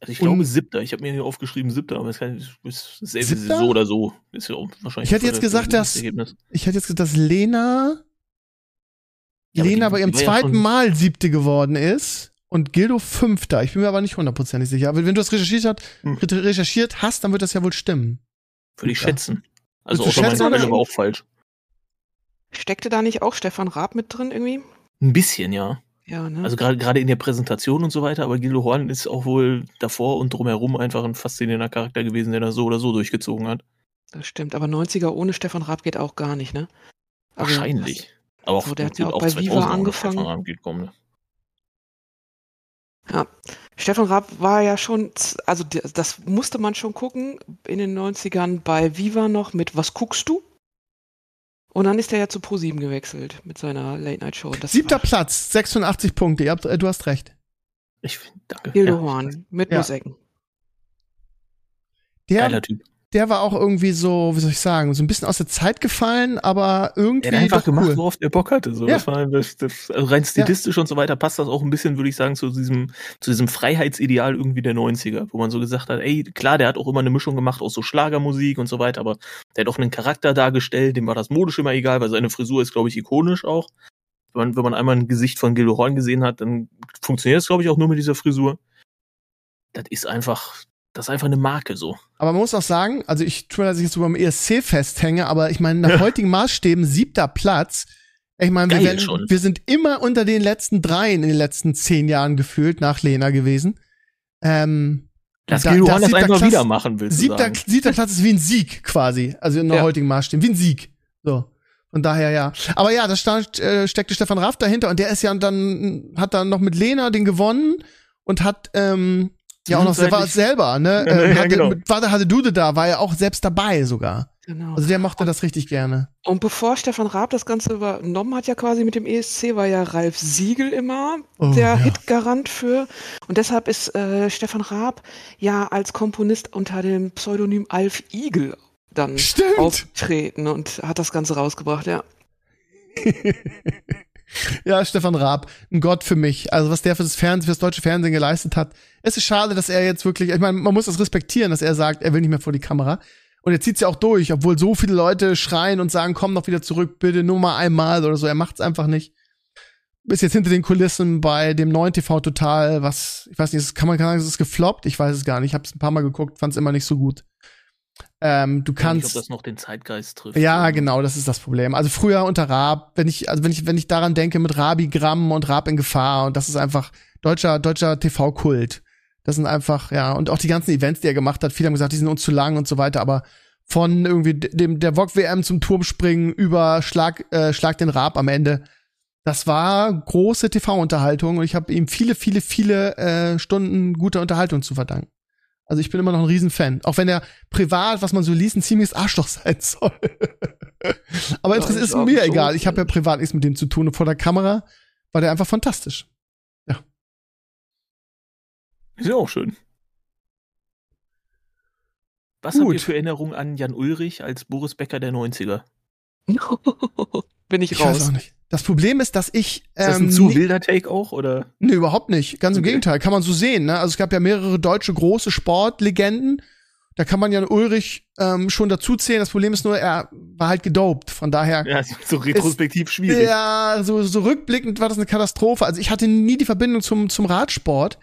Also ich glaube siebter. Ich habe mir hier aufgeschrieben siebter, aber es kann, ist, ist, ist so oder so. Ist ja auch wahrscheinlich Ich hätte jetzt gesagt, dass- Ergebnis. Ich hätte jetzt gesagt, dass Lena. Ja, Lena die- bei ihrem ja zweiten schon- Mal siebte geworden ist. Und Gildo fünfter. Ich bin mir aber nicht hundertprozentig sicher. Aber wenn du das recherchiert, hat, Hm. recherchiert hast, dann wird das ja wohl stimmen. Würde ich Ja. schätzen. Also außer Tabelle oder? war auch falsch. Steckte da nicht auch Stefan Raab mit drin irgendwie? Ein bisschen, ja. Ja, ne? Also gerade in der Präsentation und so weiter, aber Gildo Horn ist auch wohl davor und drumherum einfach ein faszinierender Charakter gewesen, der das so oder so durchgezogen hat. das stimmt. Aber 90er ohne Stefan Raab geht auch gar nicht, ne? Also, Wahrscheinlich. Aber auch, so, der hat ja auch bei 2000 Viva angefangen. Stefan Raab geht kommen, ne? Ja. Stefan Raab war ja schon, also das musste man schon gucken in den 90ern bei Viva noch mit Was guckst du? Und dann ist er ja zu Pro7 gewechselt mit seiner Late Night Show. Das Siebter Platz, 86 Punkte. Ihr habt, äh, du hast recht. Ich danke. Gildo Ja, Horn mit Ja. Nusecken. Der, Geiler Typ. Der war auch irgendwie so, wie soll ich sagen, so ein bisschen aus der Zeit gefallen, aber irgendwie Der hat einfach gemacht, cool. worauf der Bock hatte. So. Ja. Das war das, das, also rein stilistisch und so weiter passt das auch ein bisschen, würde ich sagen, zu diesem, zu diesem Freiheitsideal irgendwie der 90er, wo man so gesagt hat, ey, klar, der hat auch immer eine Mischung gemacht aus so Schlagermusik und so weiter, aber der hat auch einen Charakter dargestellt, dem war das modisch immer egal, weil seine Frisur ist, glaube ich, ikonisch auch. Wenn man, wenn man einmal ein Gesicht von Gildo Horn gesehen hat, dann funktioniert es, glaube ich, auch nur mit dieser Frisur. Das ist einfach, das ist einfach eine Marke so. Aber man muss auch sagen, also ich tue, dass ich jetzt so beim ESC festhänge, aber ich meine, nach Ja. heutigen Maßstäben siebter Platz. Ich meine, wir, werden, wir sind immer unter den letzten dreien in den letzten zehn Jahren gefühlt nach Lena gewesen. Ähm, Lass da- das Horn das einfach wieder machen, willst siebter, sagen. siebter Platz ist wie ein Sieg quasi, also in der Ja. heutigen Maßstäben, wie ein Sieg. So. Von daher ja. Aber ja, da stand, äh, steckte Stefan Raff dahinter und der ist ja dann, hat dann noch mit Lena den gewonnen und hat, ähm, ja auch noch, der war selber, ne? Ja, Ähm, ja, hatte, genau. mit, warte, hatte Dude da, war ja auch selbst dabei sogar. Genau. Also der mochte das richtig gerne. Und bevor Stefan Raab das Ganze übernommen hat, ja quasi mit dem ESC, war ja Ralf Siegel immer Oh, der ja. Hitgarant für. Und deshalb ist äh, Stefan Raab ja als Komponist unter dem Pseudonym Alf Igel dann Stimmt. auftreten und hat das Ganze rausgebracht, ja. ja, Stefan Raab, ein Gott für mich. Also was der für das Fernsehen, für das deutsche Fernsehen geleistet hat. Es ist schade, dass er jetzt wirklich, ich meine, man muss das respektieren, dass er sagt, er will nicht mehr vor die Kamera. Und er zieht's ja auch durch, obwohl so viele Leute schreien und sagen, komm doch wieder zurück, bitte nur mal einmal oder so. Er macht's einfach nicht. Ist jetzt hinter den Kulissen bei dem neuen TV Total, was, ich weiß nicht, kann man sagen, es ist gefloppt. Ich weiß es gar nicht. Ich habe es ein paar Mal geguckt, fand's immer nicht so gut. Ähm, du Ich weiß kannst. nicht, ob das noch den Zeitgeist trifft. Ja, genau, das ist das Problem. Also früher unter Raab, wenn ich, also wenn ich, wenn ich daran denke mit Rabi Gramm und Raab in Gefahr und das ist einfach deutscher, deutscher TV-Kult. Das sind einfach, ja, und auch die ganzen Events, die er gemacht hat, viele haben gesagt, die sind uns zu lang und so weiter, aber von irgendwie dem, der VOG WM zum Turmspringen über Schlag, äh, Schlag den Raab am Ende. Das war große TV-Unterhaltung und ich habe ihm viele, viele, viele äh, Stunden guter Unterhaltung zu verdanken. Also ich bin immer noch ein Riesenfan. Auch wenn er privat, was man so liest, ein ziemliches Arschloch sein soll. Aber Ja, interessiert ich ist mir so. egal. Ich habe ja privat nichts mit dem zu tun. Und vor der Kamera war der einfach fantastisch. Ist ja auch schön. Was Gut. habt ihr für Erinnerungen an Jan Ulrich als Boris Becker der 90er? Bin ich Ich weiß raus. auch nicht. Das Problem ist, dass ich. Ist das ähm, ein zu ni- wilder Take auch? Oder? Nee, überhaupt nicht. Ganz im Okay. Gegenteil. Kann man so sehen. Ne? Also es gab ja mehrere deutsche große Sportlegenden. Da kann man Jan Ulrich ähm, schon dazu zählen. Das Problem ist nur, er war halt gedopt. Von daher. Ja, so retrospektiv schwierig. Ja, so, so rückblickend war das eine Katastrophe. Also ich hatte nie die Verbindung zum, zum Radsport.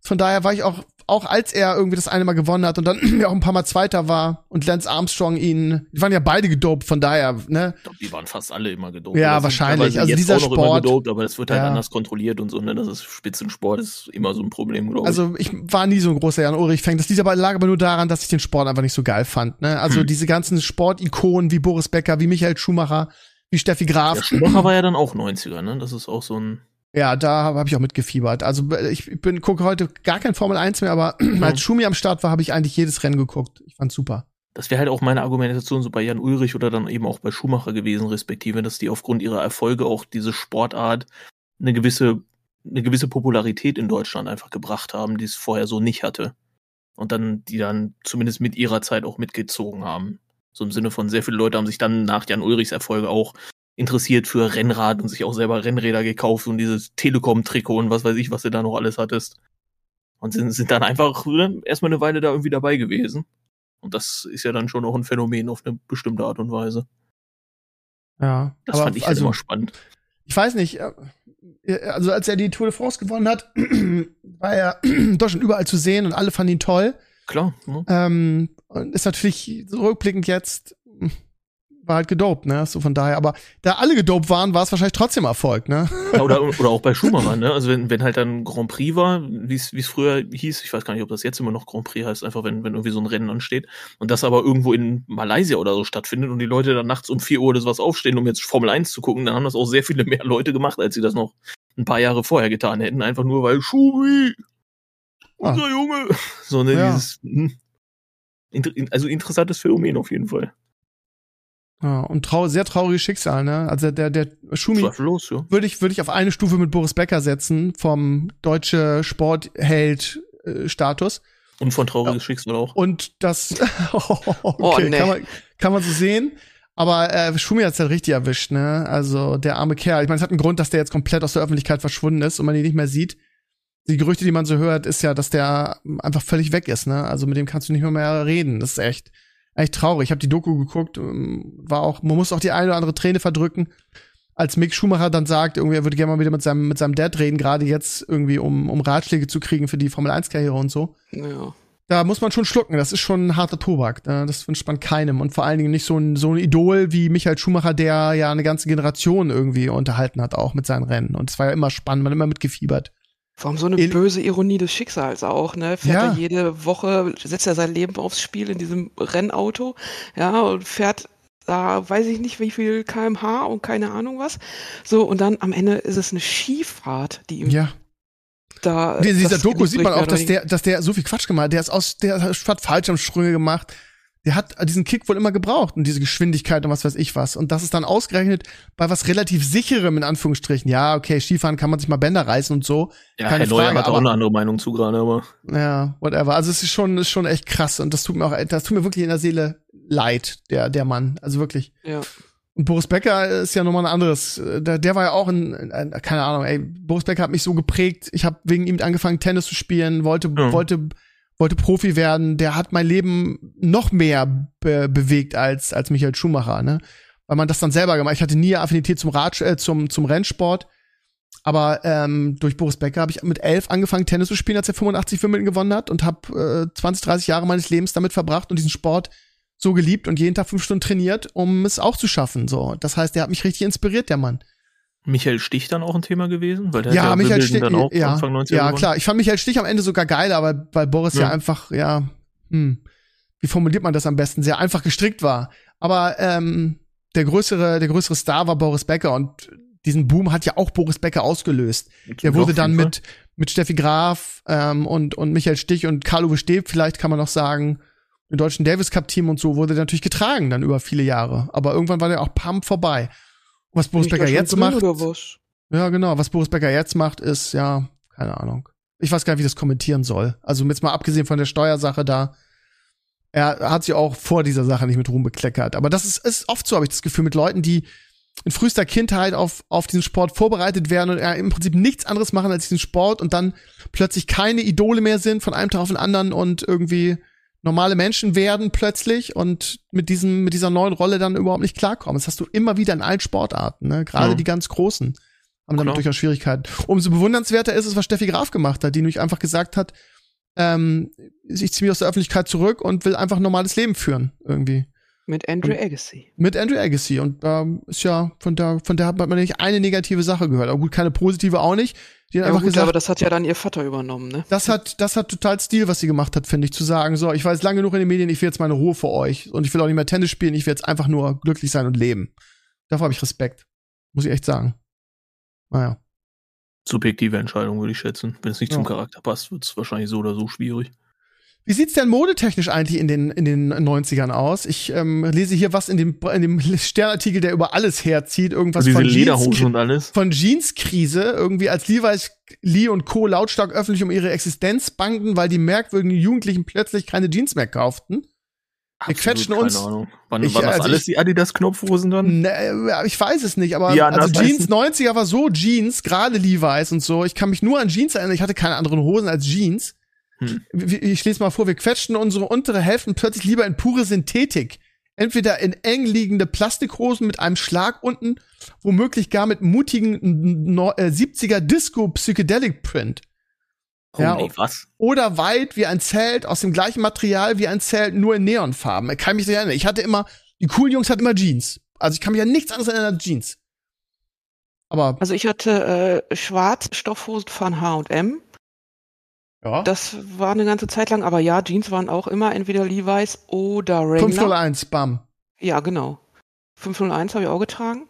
Von daher war ich auch, auch als er irgendwie das eine Mal gewonnen hat und dann ja auch ein paar Mal Zweiter war und Lance Armstrong ihn, die waren ja beide gedopt, von daher, ne? Ich glaube, die waren fast alle immer gedopt. Ja, wahrscheinlich. Also dieser Sport- gedopt, aber das wird halt Ja. anders kontrolliert und so. Ne? Das ist Spitzensport, ist immer so ein Problem, glaube ich. Also ich war nie so ein großer Jan Ulrich-Fan. Das liegt aber, lag aber nur daran, dass ich den Sport einfach nicht so geil fand. Ne? Also Hm. diese ganzen Sportikonen wie Boris Becker, wie Michael Schumacher, wie Steffi Graf. der Schumacher war ja dann auch 90er, ne? Das ist auch so ein. Ja, da habe hab ich auch mitgefiebert. Also ich bin gucke heute gar kein Formel 1 mehr, aber als Schumi am Start war, habe ich eigentlich jedes Rennen geguckt. Ich fand's super. das wäre halt auch meine Argumentation so bei Jan Ulrich oder dann eben auch bei Schumacher gewesen, respektive, dass die aufgrund ihrer Erfolge auch diese Sportart eine gewisse, eine gewisse Popularität in Deutschland einfach gebracht haben, die es vorher so nicht hatte. Und dann, die dann zumindest mit ihrer Zeit auch mitgezogen haben. So im Sinne von sehr viele Leute haben sich dann nach Jan Ulrichs Erfolge auch interessiert für Rennrad und sich auch selber Rennräder gekauft und dieses Telekom-Trikot und was weiß ich, was du da noch alles hattest. Und sind, sind dann einfach ne, erstmal eine Weile da irgendwie dabei gewesen. Und das ist ja dann schon auch ein Phänomen auf eine bestimmte Art und Weise. Ja. Das fand ich halt also, immer spannend. Ich weiß nicht, äh, also als er die Tour de France gewonnen hat, war er doch schon überall zu sehen und alle fanden ihn toll. Klar. Ne? Ähm, und ist natürlich rückblickend jetzt war halt gedopt, ne? So von daher, aber da alle gedopt waren, war es wahrscheinlich trotzdem Erfolg, ne? Ja, oder, oder auch bei Schumacher, ne? Also wenn, wenn halt dann Grand Prix war, wie es früher hieß, ich weiß gar nicht, ob das jetzt immer noch Grand Prix heißt, einfach wenn, wenn irgendwie so ein Rennen ansteht und das aber irgendwo in Malaysia oder so stattfindet und die Leute dann nachts um vier Uhr das was aufstehen, um jetzt Formel 1 zu gucken, dann haben das auch sehr viele mehr Leute gemacht, als sie das noch ein paar Jahre vorher getan hätten, einfach nur weil Schubi, ah. unser Junge, so ne, ja. dieses, hm, also interessantes Phänomen auf jeden Fall. Ja, und trau sehr trauriges Schicksal, ne? Also der, der Schumi ja. würde ich, würde ich auf eine Stufe mit Boris Becker setzen, vom deutsche Sportheld-Status. Und von trauriges ja. Schicksal auch. Und das oh, okay, oh, nee. kann, man, kann man so sehen. Aber äh, Schumi hat's halt richtig erwischt, ne? Also der arme Kerl. Ich meine, es hat einen Grund, dass der jetzt komplett aus der Öffentlichkeit verschwunden ist und man ihn nicht mehr sieht. Die Gerüchte, die man so hört, ist ja, dass der einfach völlig weg ist, ne? Also mit dem kannst du nicht mehr, mehr reden. Das ist echt echt traurig. Ich habe die Doku geguckt, ähm, war auch, man muss auch die eine oder andere Träne verdrücken, als Mick Schumacher dann sagt, irgendwie er würde gerne mal wieder mit seinem mit seinem Dad reden, gerade jetzt irgendwie um um Ratschläge zu kriegen für die Formel 1 Karriere und so. Ja. Da muss man schon schlucken, das ist schon ein harter Tobak. Ne? Das wünscht man keinem und vor allen Dingen nicht so ein so ein Idol wie Michael Schumacher, der ja eine ganze Generation irgendwie unterhalten hat auch mit seinen Rennen und es war ja immer spannend, man hat immer mitgefiebert. Warum so eine in böse Ironie des Schicksals auch, ne? Fährt ja. er jede Woche, setzt er sein Leben aufs Spiel in diesem Rennauto, ja, und fährt da weiß ich nicht wie viel kmh und keine Ahnung was. So, und dann am Ende ist es eine Skifahrt, die ihm ja. da. In dieser Doku sieht man auch, dass der, dass der so viel Quatsch gemacht hat. Der ist aus, der hat Fallschirmsprünge gemacht der hat diesen Kick wohl immer gebraucht und diese Geschwindigkeit und was weiß ich was. Und das ist dann ausgerechnet bei was relativ sicherem, in Anführungsstrichen. Ja, okay, Skifahren kann man sich mal Bänder reißen und so. Ja, Keine Herr Neuer Frage, hat auch eine andere Meinung zu gerade, aber. Ja, whatever. Also es ist schon, ist schon echt krass und das tut mir auch, das tut mir wirklich in der Seele leid, der, der Mann. Also wirklich. Ja. Und Boris Becker ist ja nochmal ein anderes. Der, der war ja auch ein, ein, keine Ahnung, ey, Boris Becker hat mich so geprägt. Ich habe wegen ihm angefangen, Tennis zu spielen, wollte, ja. wollte wollte Profi werden, der hat mein Leben noch mehr be bewegt als, als Michael Schumacher, ne? Weil man das dann selber gemacht. Ich hatte nie Affinität zum Rad, äh, zum, zum Rennsport. Aber ähm, durch Boris Becker habe ich mit elf angefangen, Tennis zu spielen, als er 85 Wimbledon gewonnen hat und habe äh, 20, 30 Jahre meines Lebens damit verbracht und diesen Sport so geliebt und jeden Tag fünf Stunden trainiert, um es auch zu schaffen. So, das heißt, der hat mich richtig inspiriert, der Mann. Michael Stich dann auch ein Thema gewesen? Weil der ja, ja Michael Stich, dann auch ja, Anfang 90 ja klar. Ich fand Michael Stich am Ende sogar geil, aber weil Boris ja, ja einfach, ja, hm, wie formuliert man das am besten, sehr einfach gestrickt war. Aber ähm, der größere, der größere Star war Boris Becker und diesen Boom hat ja auch Boris Becker ausgelöst. Der wurde dann mit, mit Steffi Graf ähm, und, und Michael Stich und Karl-Uwe Steb, vielleicht kann man noch sagen, im deutschen Davis Cup Team und so, wurde der natürlich getragen dann über viele Jahre. Aber irgendwann war der auch Pump vorbei. Was Boris Becker jetzt macht. Ja, genau. Was Boris Becker jetzt macht, ist, ja, keine Ahnung. Ich weiß gar nicht, wie das kommentieren soll. Also jetzt mal abgesehen von der Steuersache da. Er hat sich auch vor dieser Sache nicht mit Ruhm bekleckert. Aber das ist, ist oft so, habe ich das Gefühl, mit Leuten, die in frühester Kindheit auf, auf diesen Sport vorbereitet werden und ja, im Prinzip nichts anderes machen als diesen Sport und dann plötzlich keine Idole mehr sind von einem Tag auf den anderen und irgendwie normale Menschen werden plötzlich und mit diesem mit dieser neuen Rolle dann überhaupt nicht klarkommen. Das hast du immer wieder in allen Sportarten, ne? Gerade ja. die ganz großen haben damit durchaus Schwierigkeiten. Umso bewundernswerter ist es, was Steffi Graf gemacht hat, die nämlich einfach gesagt hat, ähm, ich ziehe mich aus der Öffentlichkeit zurück und will einfach ein normales Leben führen irgendwie. Mit Andrew Agassi. Mit Andrew Agassi. Und ähm, ist ja, von der, von der hat man nicht eine negative Sache gehört. Aber gut, keine positive auch nicht. Die hat ja, einfach gut, gesagt, aber das hat ja dann ihr Vater übernommen, ne? Das hat, das hat total Stil, was sie gemacht hat, finde ich, zu sagen, so, ich war jetzt lange genug in den Medien, ich will jetzt meine Ruhe für euch und ich will auch nicht mehr Tennis spielen, ich will jetzt einfach nur glücklich sein und leben. Davor habe ich Respekt. Muss ich echt sagen. Naja. Subjektive Entscheidung, würde ich schätzen. Wenn es nicht ja. zum Charakter passt, wird es wahrscheinlich so oder so schwierig. Wie sieht's denn modetechnisch eigentlich in den, in den 90ern aus? Ich ähm, lese hier was in dem, in dem Sternartikel, der über alles herzieht. Irgendwas Diese von Lederhosen Jeans, und alles. von Jeanskrise. Irgendwie als Levi's, Lee und Co. lautstark öffentlich um ihre Existenz bangten, weil die merkwürdigen Jugendlichen plötzlich keine Jeans mehr kauften. Wir quetschen keine uns. Ahnung. Wann, Ich- waren das also alles ich- die Adidas-Knopfhosen dann? Ne, äh, ich weiß es nicht, aber Ja, also Jeans weiß 90er war so Jeans, gerade Levi's und so. Ich kann mich nur an Jeans erinnern. Ich hatte keine anderen Hosen als Jeans. Hm. Ich lese mal vor, wir quetschten unsere untere Hälften plötzlich lieber in pure Synthetik. Entweder in eng liegende Plastikhosen mit einem Schlag unten, womöglich gar mit mutigen no- äh, 70er Disco Psychedelic Print. Ja, Holy, was? Oder weit wie ein Zelt aus dem gleichen Material wie ein Zelt, nur in Neonfarben. Ich kann mich so erinnern. Ich hatte immer, die coolen Jungs hatten immer Jeans. Also ich kann mich an nichts anderes erinnern als Jeans. Aber Also ich hatte äh, Schwarzstoffhosen von H&M. Ja, Das war eine ganze Zeit lang, aber ja, Jeans waren auch immer entweder Levi's oder Wrangler. 501, bam. Ja, genau. 501 habe ich auch getragen.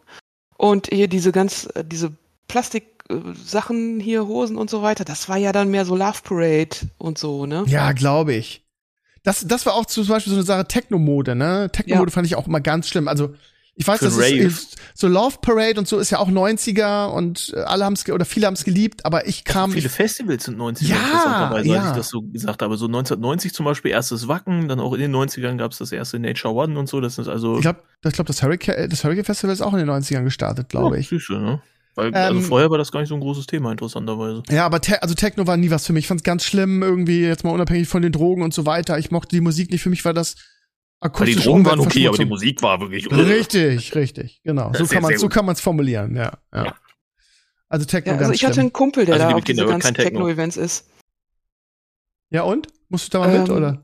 Und hier diese ganz, äh, diese Plastik-Sachen hier, Hosen und so weiter, das war ja dann mehr so Love Parade und so, ne? Ja, glaube ich. Das, das war auch zum Beispiel so eine Sache Technomode, ne? Technomode fand ich auch immer ganz schlimm. Also ich weiß, dass Rave. es so Love Parade und so ist ja auch 90er und äh, alle haben es oder viele haben es geliebt, aber ich kam Viele ich, Festivals sind 90er, Ja, interessanterweise, als ja. ich das so gesagt habe. So 1990 zum Beispiel erstes Wacken, dann auch in den 90ern gab es das erste Nature One und so. Das ist also ich glaube, ich glaub, das Hurricane, das Hurricane Festival ist auch in den 90ern gestartet, glaube ja, ich. Süße, ne? Weil also Ähm, vorher war das gar nicht so ein großes Thema, interessanterweise. Ja, aber Te also Techno war nie was für mich. Ich fand's ganz schlimm, irgendwie, jetzt mal unabhängig von den Drogen und so weiter. Ich mochte die Musik nicht. Für mich war das Weil die Drogen waren okay, aber die. Musik war wirklich. Richtig, richtig, genau. Das So kann man so kann man's formulieren, ja. ja. Ja. Also Techno Ja, also ganz ich hatte einen Kumpel, der Also da auf diese ganzen kein Techno. Techno-Events ist. Ja und? Musstest du da mal mit Ähm, oder?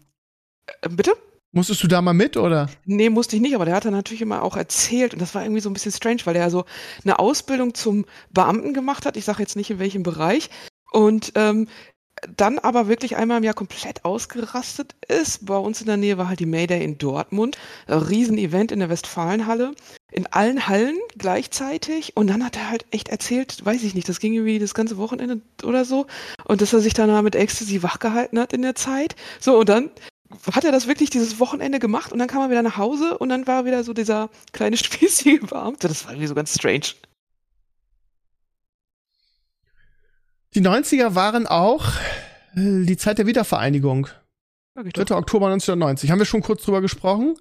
Äh, bitte? Musstest du da mal mit oder? Nee, musste ich nicht, aber der hat dann natürlich immer auch erzählt und das war irgendwie so ein bisschen strange, weil er so eine Ausbildung zum Beamten gemacht hat. Ich sage jetzt nicht in welchem Bereich. Und ähm, dann aber wirklich einmal im Jahr komplett ausgerastet ist. Bei uns in der Nähe war halt die Mayday in Dortmund. Riesen-Event in der Westfalenhalle. In allen Hallen gleichzeitig. Und dann hat er halt echt erzählt, weiß ich nicht, das ging irgendwie das ganze Wochenende oder so. Und dass er sich dann mit Ecstasy wachgehalten hat in der Zeit. So, und dann hat er das wirklich dieses Wochenende gemacht und dann kam er wieder nach Hause und dann war wieder so dieser kleine spießige Beamte. Das war irgendwie so ganz strange. Die 90er waren auch äh, die Zeit der Wiedervereinigung. Sag ich doch. 3. Oktober 1990. Haben wir schon kurz drüber gesprochen?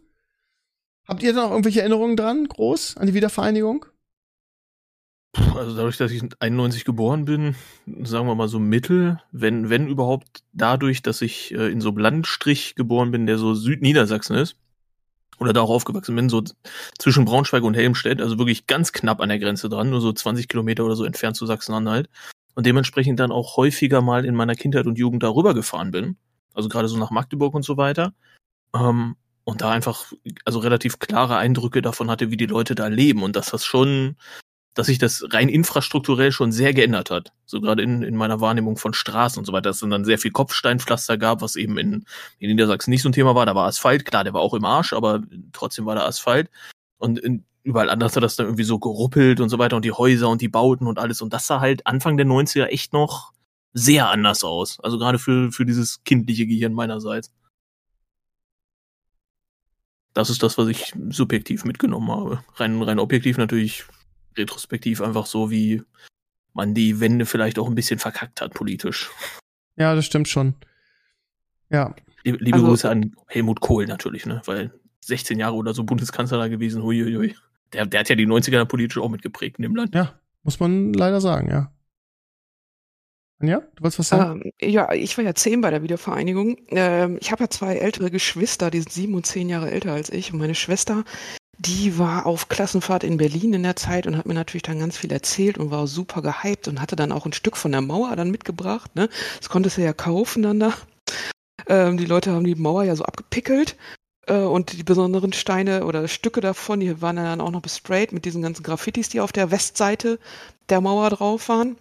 Habt ihr da noch irgendwelche Erinnerungen dran, groß, an die Wiedervereinigung? Puh, Also dadurch, dass ich 91 geboren bin, sagen wir mal so mittel, wenn, wenn überhaupt dadurch, dass ich äh, in so einem Landstrich geboren bin, der so Südniedersachsen ist, oder da auch aufgewachsen bin, so zwischen Braunschweig und Helmstedt, also wirklich ganz knapp an der Grenze dran, nur so 20 Kilometer oder so entfernt zu Sachsen-Anhalt. Und dementsprechend dann auch häufiger mal in meiner Kindheit und Jugend darüber gefahren bin. Also gerade so nach Magdeburg und so weiter. Ähm, und da einfach, also relativ klare Eindrücke davon hatte, wie die Leute da leben und dass das schon dass sich das rein infrastrukturell schon sehr geändert hat. So gerade in, in meiner Wahrnehmung von Straßen und so weiter, dass es dann sehr viel Kopfsteinpflaster gab, was eben in, in Niedersachsen nicht so ein Thema war. Da war Asphalt, klar, der war auch im Arsch, aber trotzdem war da Asphalt. Und in, überall anders hat das dann irgendwie so geruppelt und so weiter und die Häuser und die Bauten und alles. Und das sah halt Anfang der 90er echt noch sehr anders aus. Also gerade für, für dieses kindliche Gehirn meinerseits. Das ist das, was ich subjektiv mitgenommen habe. Rein, rein objektiv natürlich retrospektiv einfach so, wie man die Wende vielleicht auch ein bisschen verkackt hat politisch. Ja, das stimmt schon. Ja. Liebe, liebe Also- Grüße an Helmut Kohl natürlich, ne? Weil 16 Jahre oder so Bundeskanzler gewesen, huiuiui. Der, der hat ja die 90er politisch auch mitgeprägt in dem Land. Ja, muss man leider sagen, ja. Anja, du wolltest was sagen? Ähm, ja, ich war ja zehn bei der Wiedervereinigung. Ähm, ich habe ja zwei ältere Geschwister, die sind sieben und zehn Jahre älter als ich. Und meine Schwester, die war auf Klassenfahrt in Berlin in der Zeit und hat mir natürlich dann ganz viel erzählt und war super gehypt und hatte dann auch ein Stück von der Mauer dann mitgebracht. Ne? Das konntest du ja kaufen dann da. Ähm, die Leute haben die Mauer ja so abgepickelt. Äh, und die besonderen Steine oder Stücke davon, die waren dann auch noch bestrayt mit diesen ganzen Graffitis, die auf der Westseite der Mauer drauf waren.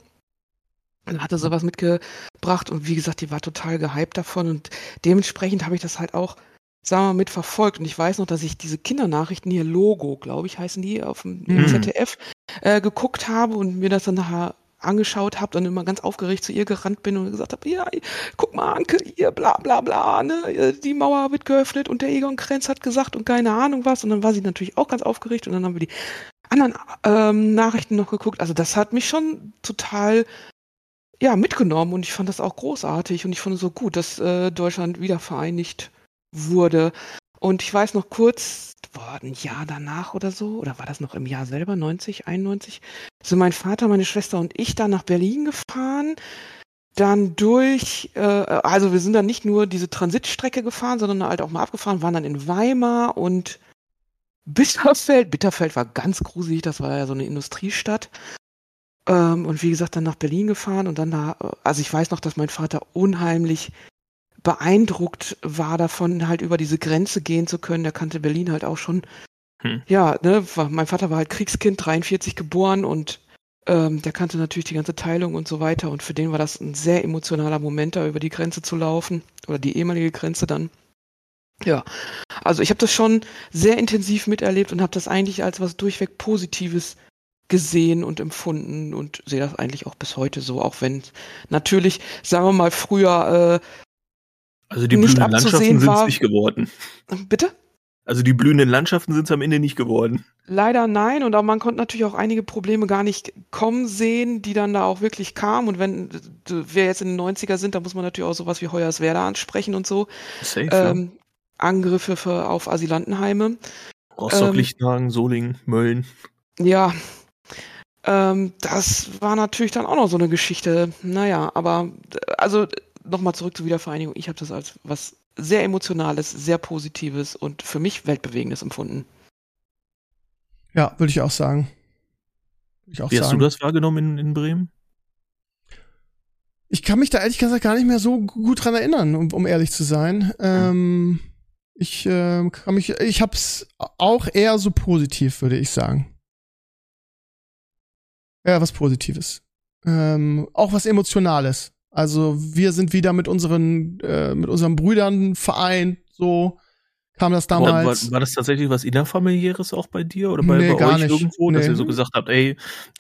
Dann hatte sowas mitgebracht und wie gesagt, die war total gehypt davon und dementsprechend habe ich das halt auch, sagen wir mal, mitverfolgt. Und ich weiß noch, dass ich diese Kindernachrichten hier, Logo, glaube ich, heißen die, auf dem Mhm. ZDF, äh, geguckt habe und mir das dann nachher angeschaut habe und immer ganz aufgeregt zu ihr gerannt bin und gesagt habe, ja, guck mal, Anke, hier, bla bla bla, ne, die Mauer wird geöffnet und der Egon Krenz hat gesagt und keine Ahnung was. Und dann war sie natürlich auch ganz aufgeregt und dann haben wir die anderen ähm, Nachrichten noch geguckt. Also das hat mich schon total ja, mitgenommen und ich fand das auch großartig und ich fand es so gut, dass äh, Deutschland wieder vereinigt wurde. Und ich weiß noch kurz, boah, ein Jahr danach oder so, oder war das noch im Jahr selber, 90, 91, sind mein Vater, meine Schwester und ich dann nach Berlin gefahren. Dann durch, äh, also wir sind dann nicht nur diese Transitstrecke gefahren, sondern halt auch mal abgefahren, waren dann in Weimar und Bitterfeld. Bitterfeld war ganz gruselig, das war ja so eine Industriestadt. Ähm, und wie gesagt, dann nach Berlin gefahren und dann da, also ich weiß noch, dass mein Vater unheimlich beeindruckt war davon, halt über diese Grenze gehen zu können. Der kannte Berlin halt auch schon. Hm. Ja, ne, mein Vater war halt Kriegskind, 43 geboren und ähm, der kannte natürlich die ganze Teilung und so weiter. Und für den war das ein sehr emotionaler Moment, da über die Grenze zu laufen oder die ehemalige Grenze dann. Ja, also ich habe das schon sehr intensiv miterlebt und habe das eigentlich als was durchweg Positives gesehen und empfunden und sehe das eigentlich auch bis heute so, auch wenn natürlich, sagen wir mal, früher äh, also die blühenden Landschaften sind es nicht geworden. Bitte? Also die blühenden Landschaften sind es am Ende nicht geworden. Leider nein. Und auch man konnte natürlich auch einige Probleme gar nicht kommen sehen, die dann da auch wirklich kamen. Und wenn wir jetzt in den 90er sind, da muss man natürlich auch sowas wie Hoyerswerda ansprechen und so. Safe, ähm, ja. Angriffe für, auf Asylantenheime. Rostock, ähm, Lichtenhagen, Solingen, Mölln. Ja. Ähm, das war natürlich dann auch noch so eine Geschichte. Naja, aber also nochmal zurück zur Wiedervereinigung. Ich habe das als was sehr Emotionales, sehr Positives und für mich Weltbewegendes empfunden. Ja, würde ich auch sagen. Ich auch Wie sagen. hast du das wahrgenommen in, in Bremen? Ich kann mich da ehrlich gesagt gar nicht mehr so gut dran erinnern, um, um ehrlich zu sein. Ähm, ich äh, kann mich, ich hab's auch eher so positiv, würde ich sagen. Ja, was Positives. Ähm, auch was Emotionales. Also wir sind wieder mit unseren, äh, mit unseren Brüdern vereint, so kam das damals. War, war, war das tatsächlich was innerfamiliäres auch bei dir oder bei, nee, bei euch nicht. irgendwo, nee. dass ihr so gesagt habt, ey,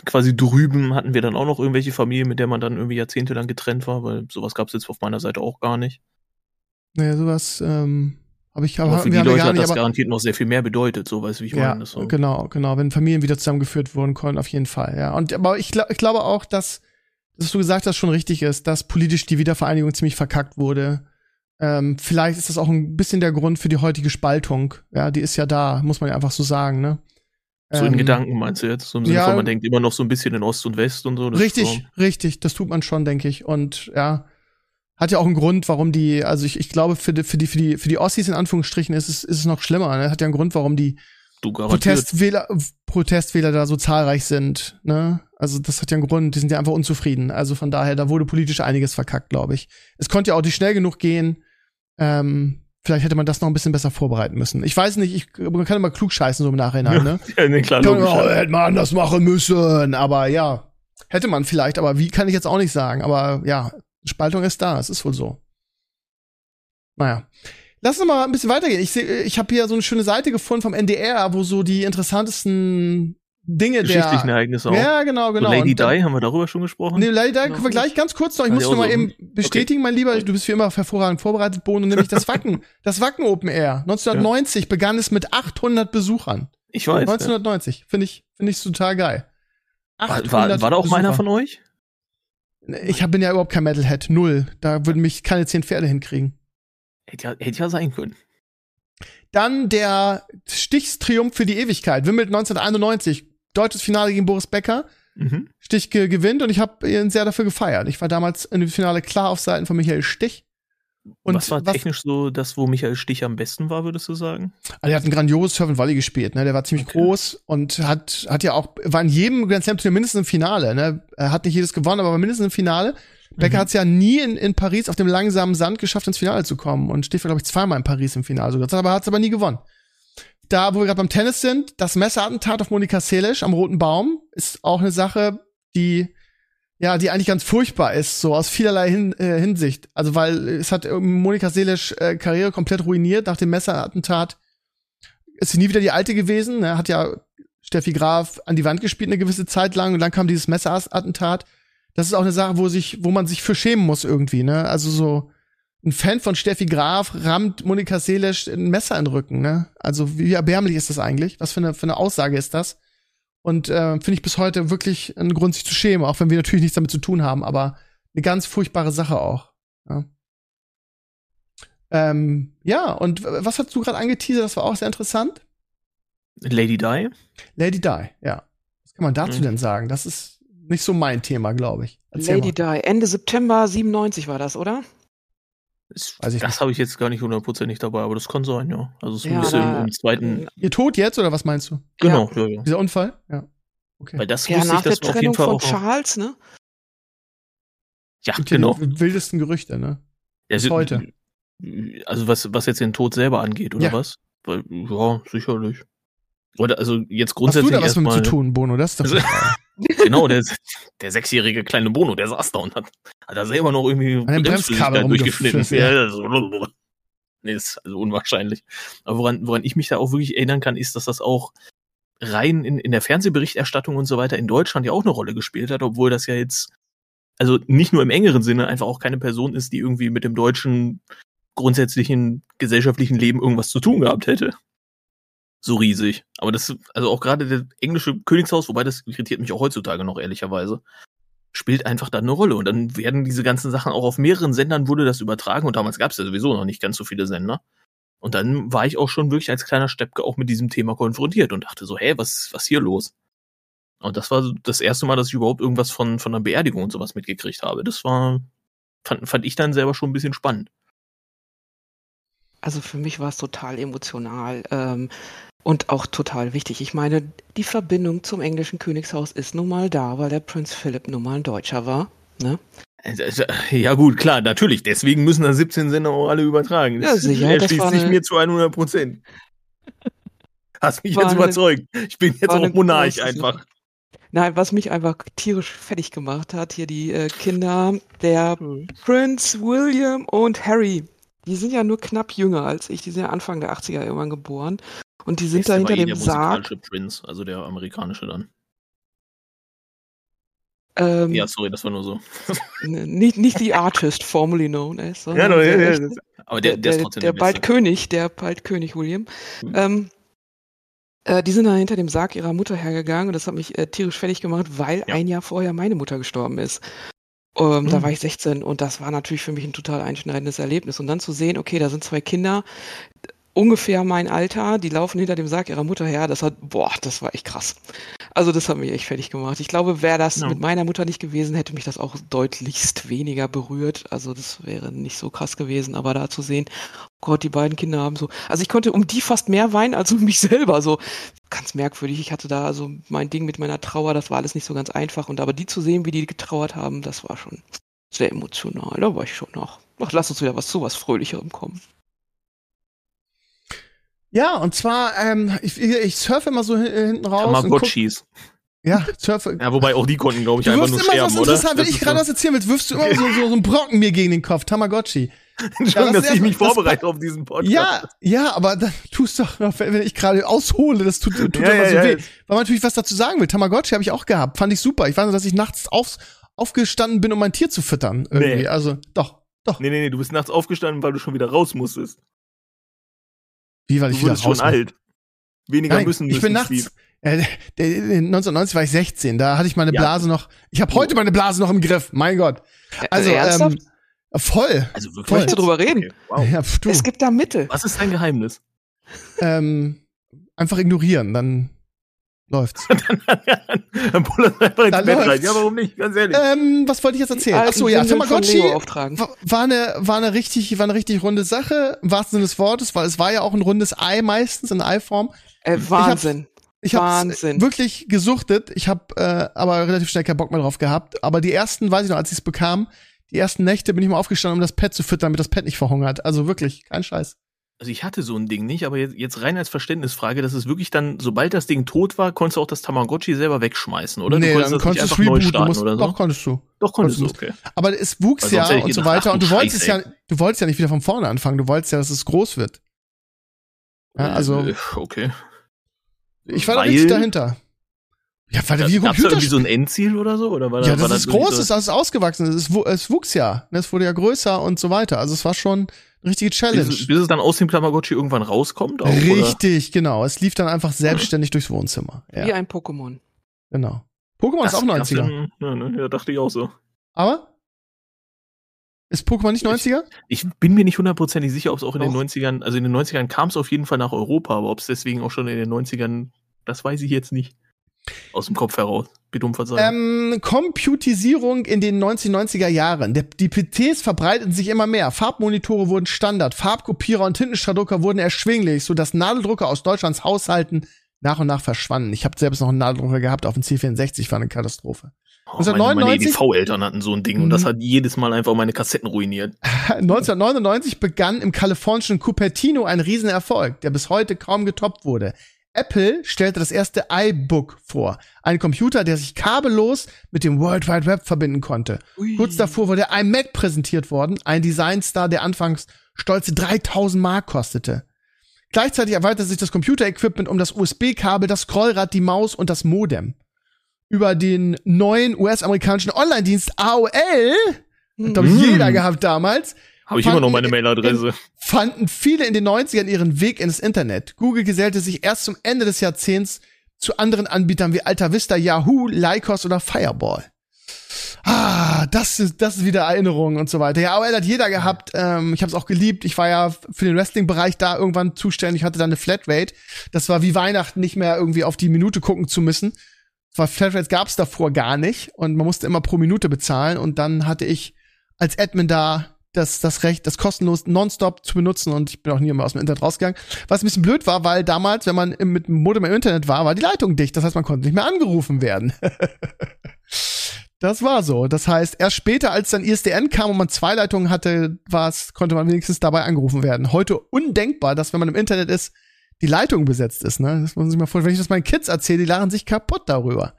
quasi drüben hatten wir dann auch noch irgendwelche Familien, mit der man dann irgendwie jahrzehntelang getrennt war, weil sowas gab es jetzt auf meiner Seite auch gar nicht. Naja, sowas ähm, habe ich aber für die Leute hat das garantiert noch sehr viel mehr bedeutet, so weißt du, wie ich ja, meine. So. Genau, genau, wenn Familien wieder zusammengeführt wurden konnten, auf jeden Fall, ja. Und aber ich, ich glaube auch, dass dass du gesagt hast, schon richtig ist, dass politisch die Wiedervereinigung ziemlich verkackt wurde. Ähm, vielleicht ist das auch ein bisschen der Grund für die heutige Spaltung. Ja, die ist ja da, muss man ja einfach so sagen, ne? So in ähm, Gedanken meinst du jetzt? So im Sinne ja, von, man denkt immer noch so ein bisschen in Ost und West und so. richtig, so. richtig, das tut man schon, denke ich. Und ja, hat ja auch einen Grund, warum die, also ich, ich glaube, für die, für die, für die, für die Ossis in Anführungsstrichen ist es, ist es noch schlimmer. Ne? Hat ja einen Grund, warum die Protestwähler, Protestwähler da so zahlreich sind. Ne? Also das hat ja einen Grund, die sind ja einfach unzufrieden. Also von daher, da wurde politisch einiges verkackt, glaube ich. Es konnte ja auch nicht schnell genug gehen. Ähm, vielleicht hätte man das noch ein bisschen besser vorbereiten müssen. Ich weiß nicht, ich, man kann immer klug scheißen so im Nachhinein, ne? ja, nee, klar, kann, oh, hätte man anders machen müssen. Aber ja, hätte man vielleicht, aber wie kann ich jetzt auch nicht sagen. Aber ja, Spaltung ist da, es ist wohl so. Naja. Lass uns mal ein bisschen weitergehen. Ich, seh, ich habe hier so eine schöne Seite gefunden vom NDR, wo so die interessantesten Dinge Geschichtlichen der Ereignisse auch. Ja, genau, genau. So Lady Di, haben wir darüber schon gesprochen? Nee, Lady Di können wir gleich ganz kurz noch. Ich muss nur mal so eben bestätigen, okay. mein Lieber, du bist wie immer hervorragend vorbereitet, Bohnen, nämlich das Wacken. das Wacken Open Air. 1990 ja. begann es mit 800 Besuchern. Ich weiß. 1990. Ja. Finde ich, finde ich total geil. War, war, war da auch Besucher. meiner von euch? Ich hab, bin ja überhaupt kein Metalhead. Null. Da würden mich keine zehn Pferde hinkriegen. Hätte ja, hätte ja sein können. Dann der Stichstriumph für die Ewigkeit. Wimbledon 1991. Deutsches Finale gegen Boris Becker. Mhm. Stich ge gewinnt und ich habe ihn sehr dafür gefeiert. Ich war damals in dem Finale klar auf Seiten von Michael Stich. Und was war was, technisch so das, wo Michael Stich am besten war, würdest du sagen? Also er hat ein grandioses Surf and Volley gespielt, ne? Der war ziemlich okay. groß und hat, hat ja auch, war in jedem Grand Slam Turnier mindestens im Finale, ne? Er hat nicht jedes gewonnen, aber war mindestens im Finale. Becker mhm. hat es ja nie in, in Paris auf dem langsamen Sand geschafft, ins Finale zu kommen. Und Stich war, glaube ich, zweimal in Paris im Finale sogar. Aber hat es aber nie gewonnen. Da, wo wir gerade beim Tennis sind, das Messerattentat auf Monika Seles am Roten Baum ist auch eine Sache, die ja, die eigentlich ganz furchtbar ist, so aus vielerlei Hin äh, Hinsicht. Also, weil es hat äh, Monika Seles äh, Karriere komplett ruiniert. Nach dem Messerattentat ist sie nie wieder die Alte gewesen. Ne? hat ja Steffi Graf an die Wand gespielt eine gewisse Zeit lang und dann kam dieses Messerattentat das ist auch eine Sache, wo sich, wo man sich für schämen muss irgendwie, ne? Also so ein Fan von Steffi Graf rammt Monika Seelesch ein Messer in den Rücken, ne? Also wie erbärmlich ist das eigentlich? Was für eine, für eine Aussage ist das? Und äh, finde ich bis heute wirklich einen Grund, sich zu schämen, auch wenn wir natürlich nichts damit zu tun haben, aber eine ganz furchtbare Sache auch. Ja, ähm, ja und was hast du gerade angeteasert? Das war auch sehr interessant. Lady Di? Lady Di, ja. Was kann man dazu Mhm. denn sagen? Das ist nicht so mein Thema, glaube ich. Erzähl Lady mal. Di, Ende September 97 war das, oder? Das, Weiß ich das habe ich jetzt gar nicht hundertprozentig dabei, aber das kann sein, ja. Also so ein Ja, bisschen da- im zweiten. Ihr Tod jetzt oder was meinst du? Genau, ja, ja. Dieser Unfall? Ja. Okay. Weil das Ja, wusste nach ich, das der auf jeden Trennung Fall von auch. Charles, ne? Ja, Gibt ja genau. Die wildesten Gerüchte, ne? Ja, bis si- heute. Also was, was jetzt den Tod selber angeht, oder Ja. was? Weil, ja, sicherlich. Oder also jetzt Hast du grundsätzlich da was mit zu tun, Bono? Das ist doch Also-. Genau, der, der sechsjährige kleine Bono, der saß da und hat, hat da selber noch irgendwie Bremskabel durchgeschnitten. rumgepfiffen, Ja, also, nee, ist also unwahrscheinlich. Aber woran, woran ich mich da auch wirklich erinnern kann, ist, dass das auch rein in, in der Fernsehberichterstattung und so weiter in Deutschland ja auch eine Rolle gespielt hat, obwohl das ja jetzt, also nicht nur im engeren Sinne einfach auch keine Person ist, die irgendwie mit dem deutschen grundsätzlichen gesellschaftlichen Leben irgendwas zu tun gehabt hätte. So riesig. Aber das, also auch gerade der englische Königshaus, wobei das irritiert mich auch heutzutage noch ehrlicherweise, spielt einfach da eine Rolle. Und dann werden diese ganzen Sachen auch auf mehreren Sendern wurde das übertragen und damals gab es ja sowieso noch nicht ganz so viele Sender. Und dann war ich auch schon wirklich als kleiner Steppke auch mit diesem Thema konfrontiert und dachte so, hä, was, was hier los? Und das war das erste Mal, dass ich überhaupt irgendwas von, von einer Beerdigung und sowas mitgekriegt habe. Das war, fand, fand ich dann selber schon ein bisschen spannend. Also für mich war es total emotional ähm, und auch total wichtig. Ich meine, die Verbindung zum englischen Königshaus ist nun mal da, weil der Prinz Philipp nun mal ein Deutscher war. Ne? Also, Ja gut, klar, natürlich. Deswegen müssen da 17 Sender auch alle übertragen. Ja, sicher, das erschließt war sich eine- mir zu 100 Prozent. Hast mich War jetzt überzeugt. Ich bin jetzt auch Monarch einfach. Nein, was mich einfach tierisch fertig gemacht hat, hier die äh, Kinder, der Prinz William und Harry, die sind ja nur knapp jünger als ich, die sind ja Anfang der 80er irgendwann geboren. Und die sind da hinter eh dem der Sarg. Prince, also der amerikanische dann. Ähm, Ja, sorry, das war nur so. n- nicht, nicht die Artist, formerly known as, sondern no, der, ja, echte- Aber der, der, ist trotzdem der der, bald. König, der bald König William. Mhm. Ähm, äh, die sind da hinter dem Sarg ihrer Mutter hergegangen und das hat mich äh, tierisch fertig gemacht, weil Ja. ein Jahr vorher meine Mutter gestorben ist. Ähm, Da Mhm. war ich 16 und das war natürlich für mich ein total einschneidendes Erlebnis. Und dann zu sehen, okay, da sind zwei Kinder, ungefähr mein Alter, die laufen hinter dem Sarg ihrer Mutter her, das hat, boah, das war echt krass. Also das hat mich echt fertig gemacht. Ich glaube, wäre das Ja. mit meiner Mutter nicht gewesen, hätte mich das auch deutlichst weniger berührt. Also das wäre nicht so krass gewesen, aber da zu sehen, oh Gott, die beiden Kinder haben so, also ich konnte um die fast mehr weinen als um mich selber. So ganz merkwürdig. Ich hatte da also mein Ding mit meiner Trauer, das war alles nicht so ganz einfach. Und aber die zu sehen, wie die getrauert haben, das war schon sehr emotional. Da war ich schon noch. Ach, lass uns wieder was zu was Fröhlicherem kommen. Ja, und zwar, ähm, ich, ich surfe immer so hin- hinten raus. Tamagotchis. ja, surfe. Ja, wobei auch die konnten, glaube ich, Du einfach nur immer sterben, so oder? interessant, wenn Das ich gerade so- was erzählen will, wirfst du immer so, so, so einen Brocken mir gegen den Kopf. Tamagotchi. Entschuldigung, das dass ich mich das vorbereite auf diesen Podcast. Ja, ja, aber dann tust doch, wenn ich gerade aushole, das tut, tut Ja, immer ja, so ja. weh. Weil man natürlich was dazu sagen will. Tamagotchi habe ich auch gehabt, fand ich super. Ich weiß nur, dass ich nachts auf, aufgestanden bin, um mein Tier zu füttern. Irgendwie. Nee. Also, doch, doch. Nee, nee, nee, du bist nachts aufgestanden, weil du schon wieder raus musstest. Wie, weil ich Du wieder schon alt. Weniger Nein, müssen ich müssen. bin nachts. Äh, der, der, 1990 war ich 16, da hatte ich meine Ja. Blase noch. Ich habe heute meine Blase noch im Griff, mein Gott. Also, ernsthaft? ähm, voll. Also wirklich. Voll. Drüber reden? Okay, wow. Ja. Es gibt da Mittel. Was ist dein Geheimnis? ähm, einfach ignorieren, dann läuft's. Dann pullert einfach ins Da Bett rein. läuft's. Ja, warum nicht? Ganz ehrlich. ähm, was wollte ich jetzt erzählen? Achso, ja, Tamagotchi Leo auftragen. wa- war eine, war eine richtig, war eine richtig runde Sache, im wahrsten Sinne des Wortes, weil es war ja auch ein rundes Ei meistens in Eiform. Äh, Wahnsinn. Ich habe Wahnsinn. wirklich gesuchtet. Ich habe äh, aber relativ schnell keinen Bock mehr drauf gehabt. Aber die ersten, weiß ich noch, als ich es bekam, die ersten Nächte bin ich mal aufgestanden, um das Pet zu füttern, damit das Pet nicht verhungert. Also wirklich, kein Scheiß. Also ich hatte so ein Ding nicht, aber jetzt, jetzt rein als Verständnisfrage, dass es wirklich dann, sobald das Ding tot war, konntest du auch das Tamagotchi selber wegschmeißen, oder? nee, du konntest dann das konntest du neu rebooten. Du starten musst, oder so? Doch, konntest du. Doch konntest du, konntest okay. Aber es wuchs Weil ja und so weiter ach und du du wolltest Scheiße, ja, du wolltest ja nicht wieder von vorne anfangen. Du wolltest ja, dass es groß wird. Ja, also Äh, Okay. ich war da Weil- richtig dahinter. Ja, warte, wie Gab's da irgendwie so ein Endziel oder so? Oder war ja, da, war das ist groß, das ist ausgewachsen, es, ist, es wuchs ja, es wurde ja größer und so weiter. Also es war schon richtige Challenge. Bis, bis es dann aus dem Tamagotchi irgendwann rauskommt? Auch, Richtig, oder? genau. Es lief dann einfach selbstständig durchs Wohnzimmer. Ja. Wie ein Pokémon. Genau. Pokémon ist auch 90er. Ja, ne, ja, dachte ich auch so. Aber? Ist Pokémon nicht 90er? Ich, ich bin mir nicht hundertprozentig sicher, ob es auch in Doch. den 90ern, also in den 90ern kam es auf jeden Fall nach Europa, aber ob es deswegen auch schon in den 90ern, das weiß ich jetzt nicht. Aus dem Kopf heraus. Ähm, Computisierung in den 1990er Jahren. Der, die PCs verbreiteten sich immer mehr. Farbmonitore wurden Standard. Farbkopierer und Tintenstrahldrucker wurden erschwinglich, sodass Nadeldrucker aus Deutschlands Haushalten nach und nach verschwanden. Ich habe selbst noch einen Nadeldrucker gehabt auf dem C64, war eine Katastrophe. Oh, 1999, meine, meine EDV-Eltern hatten so ein Ding und das mhm. hat jedes Mal einfach meine Kassetten ruiniert. 1999 begann im kalifornischen Cupertino ein Riesenerfolg, der bis heute kaum getoppt wurde. Apple stellte das erste iBook vor. Ein Computer, der sich kabellos mit dem World Wide Web verbinden konnte. Ui. Kurz davor wurde iMac präsentiert worden, ein Designstar, der anfangs stolze 3000 Mark kostete. Gleichzeitig erweiterte sich das Computer-Equipment um das USB-Kabel, das Scrollrad, die Maus und das Modem. Über den neuen US-amerikanischen Online-Dienst AOL, mhm. hat jeder gehabt damals, habe ich immer noch meine Mailadresse. Fanden viele in den 90ern ihren Weg ins Internet. Google gesellte sich erst zum Ende des Jahrzehnts zu anderen Anbietern wie Alta Vista, Yahoo, Lycos oder Fireball. Ah, das ist, das ist wieder Erinnerung und so weiter. Ja, AOL hat jeder gehabt. Ähm, ich habe es auch geliebt. Ich war ja für den Wrestling-Bereich da irgendwann zuständig. Ich hatte da eine Flatrate. Das war wie Weihnachten nicht mehr irgendwie auf die Minute gucken zu müssen. Weil Flatrates gab es davor gar nicht und man musste immer pro Minute bezahlen. Und dann hatte ich als Admin da das, das Recht, das kostenlos nonstop zu benutzen und ich bin auch nie mehr aus dem Internet rausgegangen. Was ein bisschen blöd war, weil damals, wenn man mit dem Modem im Internet war, war die Leitung dicht. Das heißt, man konnte nicht mehr angerufen werden. das war so. Das heißt, erst später, als dann ISDN kam und man zwei Leitungen hatte, war's, konnte man wenigstens dabei angerufen werden. Heute undenkbar, dass wenn man im Internet ist, die Leitung besetzt ist. Ne? Das muss man sich mal vorstellen. Wenn ich das meinen Kids erzähle, die lachen sich kaputt darüber.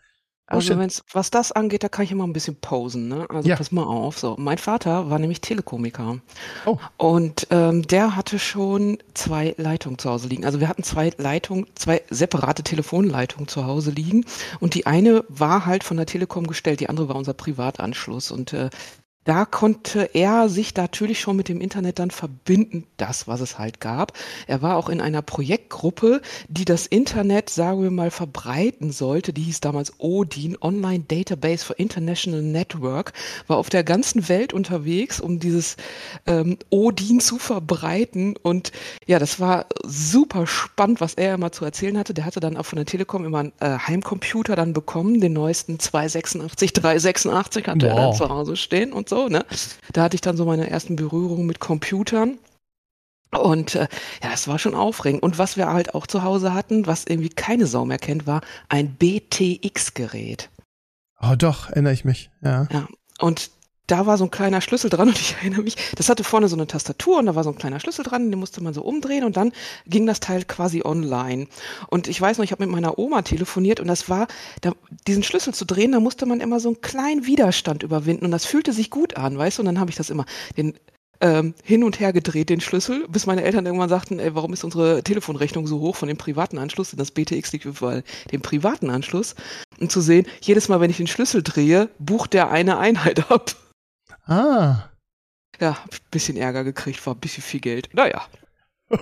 Oh, also oh, wenn's, was das angeht, da kann ich immer ein bisschen posen. Ne? Also ja. pass mal auf. So, mein Vater war nämlich Telekomiker. Oh. Und ähm, der hatte schon zwei Leitungen zu Hause liegen. Also wir hatten zwei Leitungen, zwei separate Telefonleitungen zu Hause liegen. Und die eine war halt von der Telekom gestellt, die andere war unser Privatanschluss. Und äh, da konnte er sich natürlich schon mit dem Internet dann verbinden, das, was es halt gab. Er war auch in einer Projektgruppe, die das Internet, sagen wir mal, verbreiten sollte. Die hieß damals ODIN, Online Database for International Network, war auf der ganzen Welt unterwegs, um dieses ähm, ODIN zu verbreiten. Und ja, das war super spannend, was er immer zu erzählen hatte. Der hatte dann auch von der Telekom immer einen äh, Heimcomputer dann bekommen, den neuesten 286, 386 hatte wow. er dann zu Hause stehen und so ne? Da hatte ich dann so meine ersten Berührungen mit Computern. Und äh, ja, es war schon aufregend. Und was wir halt auch zu Hause hatten, was irgendwie keine Sau mehr kennt, war ein BTX-Gerät. Oh doch, erinnere ich mich, ja. Ja, und da war so ein kleiner Schlüssel dran und ich erinnere mich, das hatte vorne so eine Tastatur und da war so ein kleiner Schlüssel dran, den musste man so umdrehen und dann ging das Teil quasi online. Und ich weiß noch, ich habe mit meiner Oma telefoniert und das war, da, diesen Schlüssel zu drehen, da musste man immer so einen kleinen Widerstand überwinden und das fühlte sich gut an, weißt du? Und dann habe ich das immer, den ähm, hin und her gedreht, den Schlüssel, bis meine Eltern irgendwann sagten, ey, warum ist unsere Telefonrechnung so hoch von dem privaten Anschluss? Denn das BTX liegt überall dem privaten Anschluss. Und zu sehen, jedes Mal, wenn ich den Schlüssel drehe, bucht der eine Einheit ab. Ah. Ja, hab ein bisschen Ärger gekriegt, war ein bisschen viel Geld. Naja.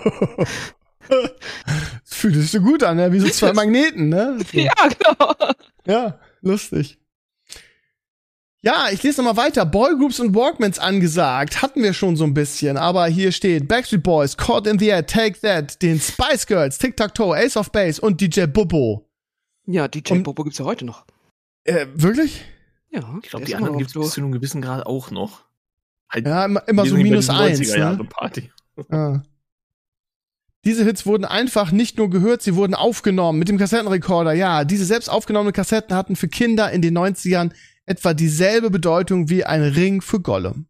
Fühlt sich so gut an, ne? wie so zwei Magneten, ne? So. Ja, genau. Ja, lustig. Ja, ich lese nochmal weiter. Boygroups und Walkmans angesagt. Hatten wir schon so ein bisschen. Aber hier steht Backstreet Boys, Caught in the Air, Take That, den Spice Girls, Tic-Tac-Toe, Ace of Base und DJ Bobo. Ja, DJ und, Bobo gibt's ja heute noch. Äh, wirklich? Ja. Ich glaube, die anderen gibt es bis zu einem gewissen Grad auch noch. Halt ja, immer, immer so minus eins. Ne? Party. Ah. Diese Hits wurden einfach nicht nur gehört, sie wurden aufgenommen mit dem Kassettenrekorder. Ja, diese selbst aufgenommenen Kassetten hatten für Kinder in den 90ern etwa dieselbe Bedeutung wie ein Ring für Gollum.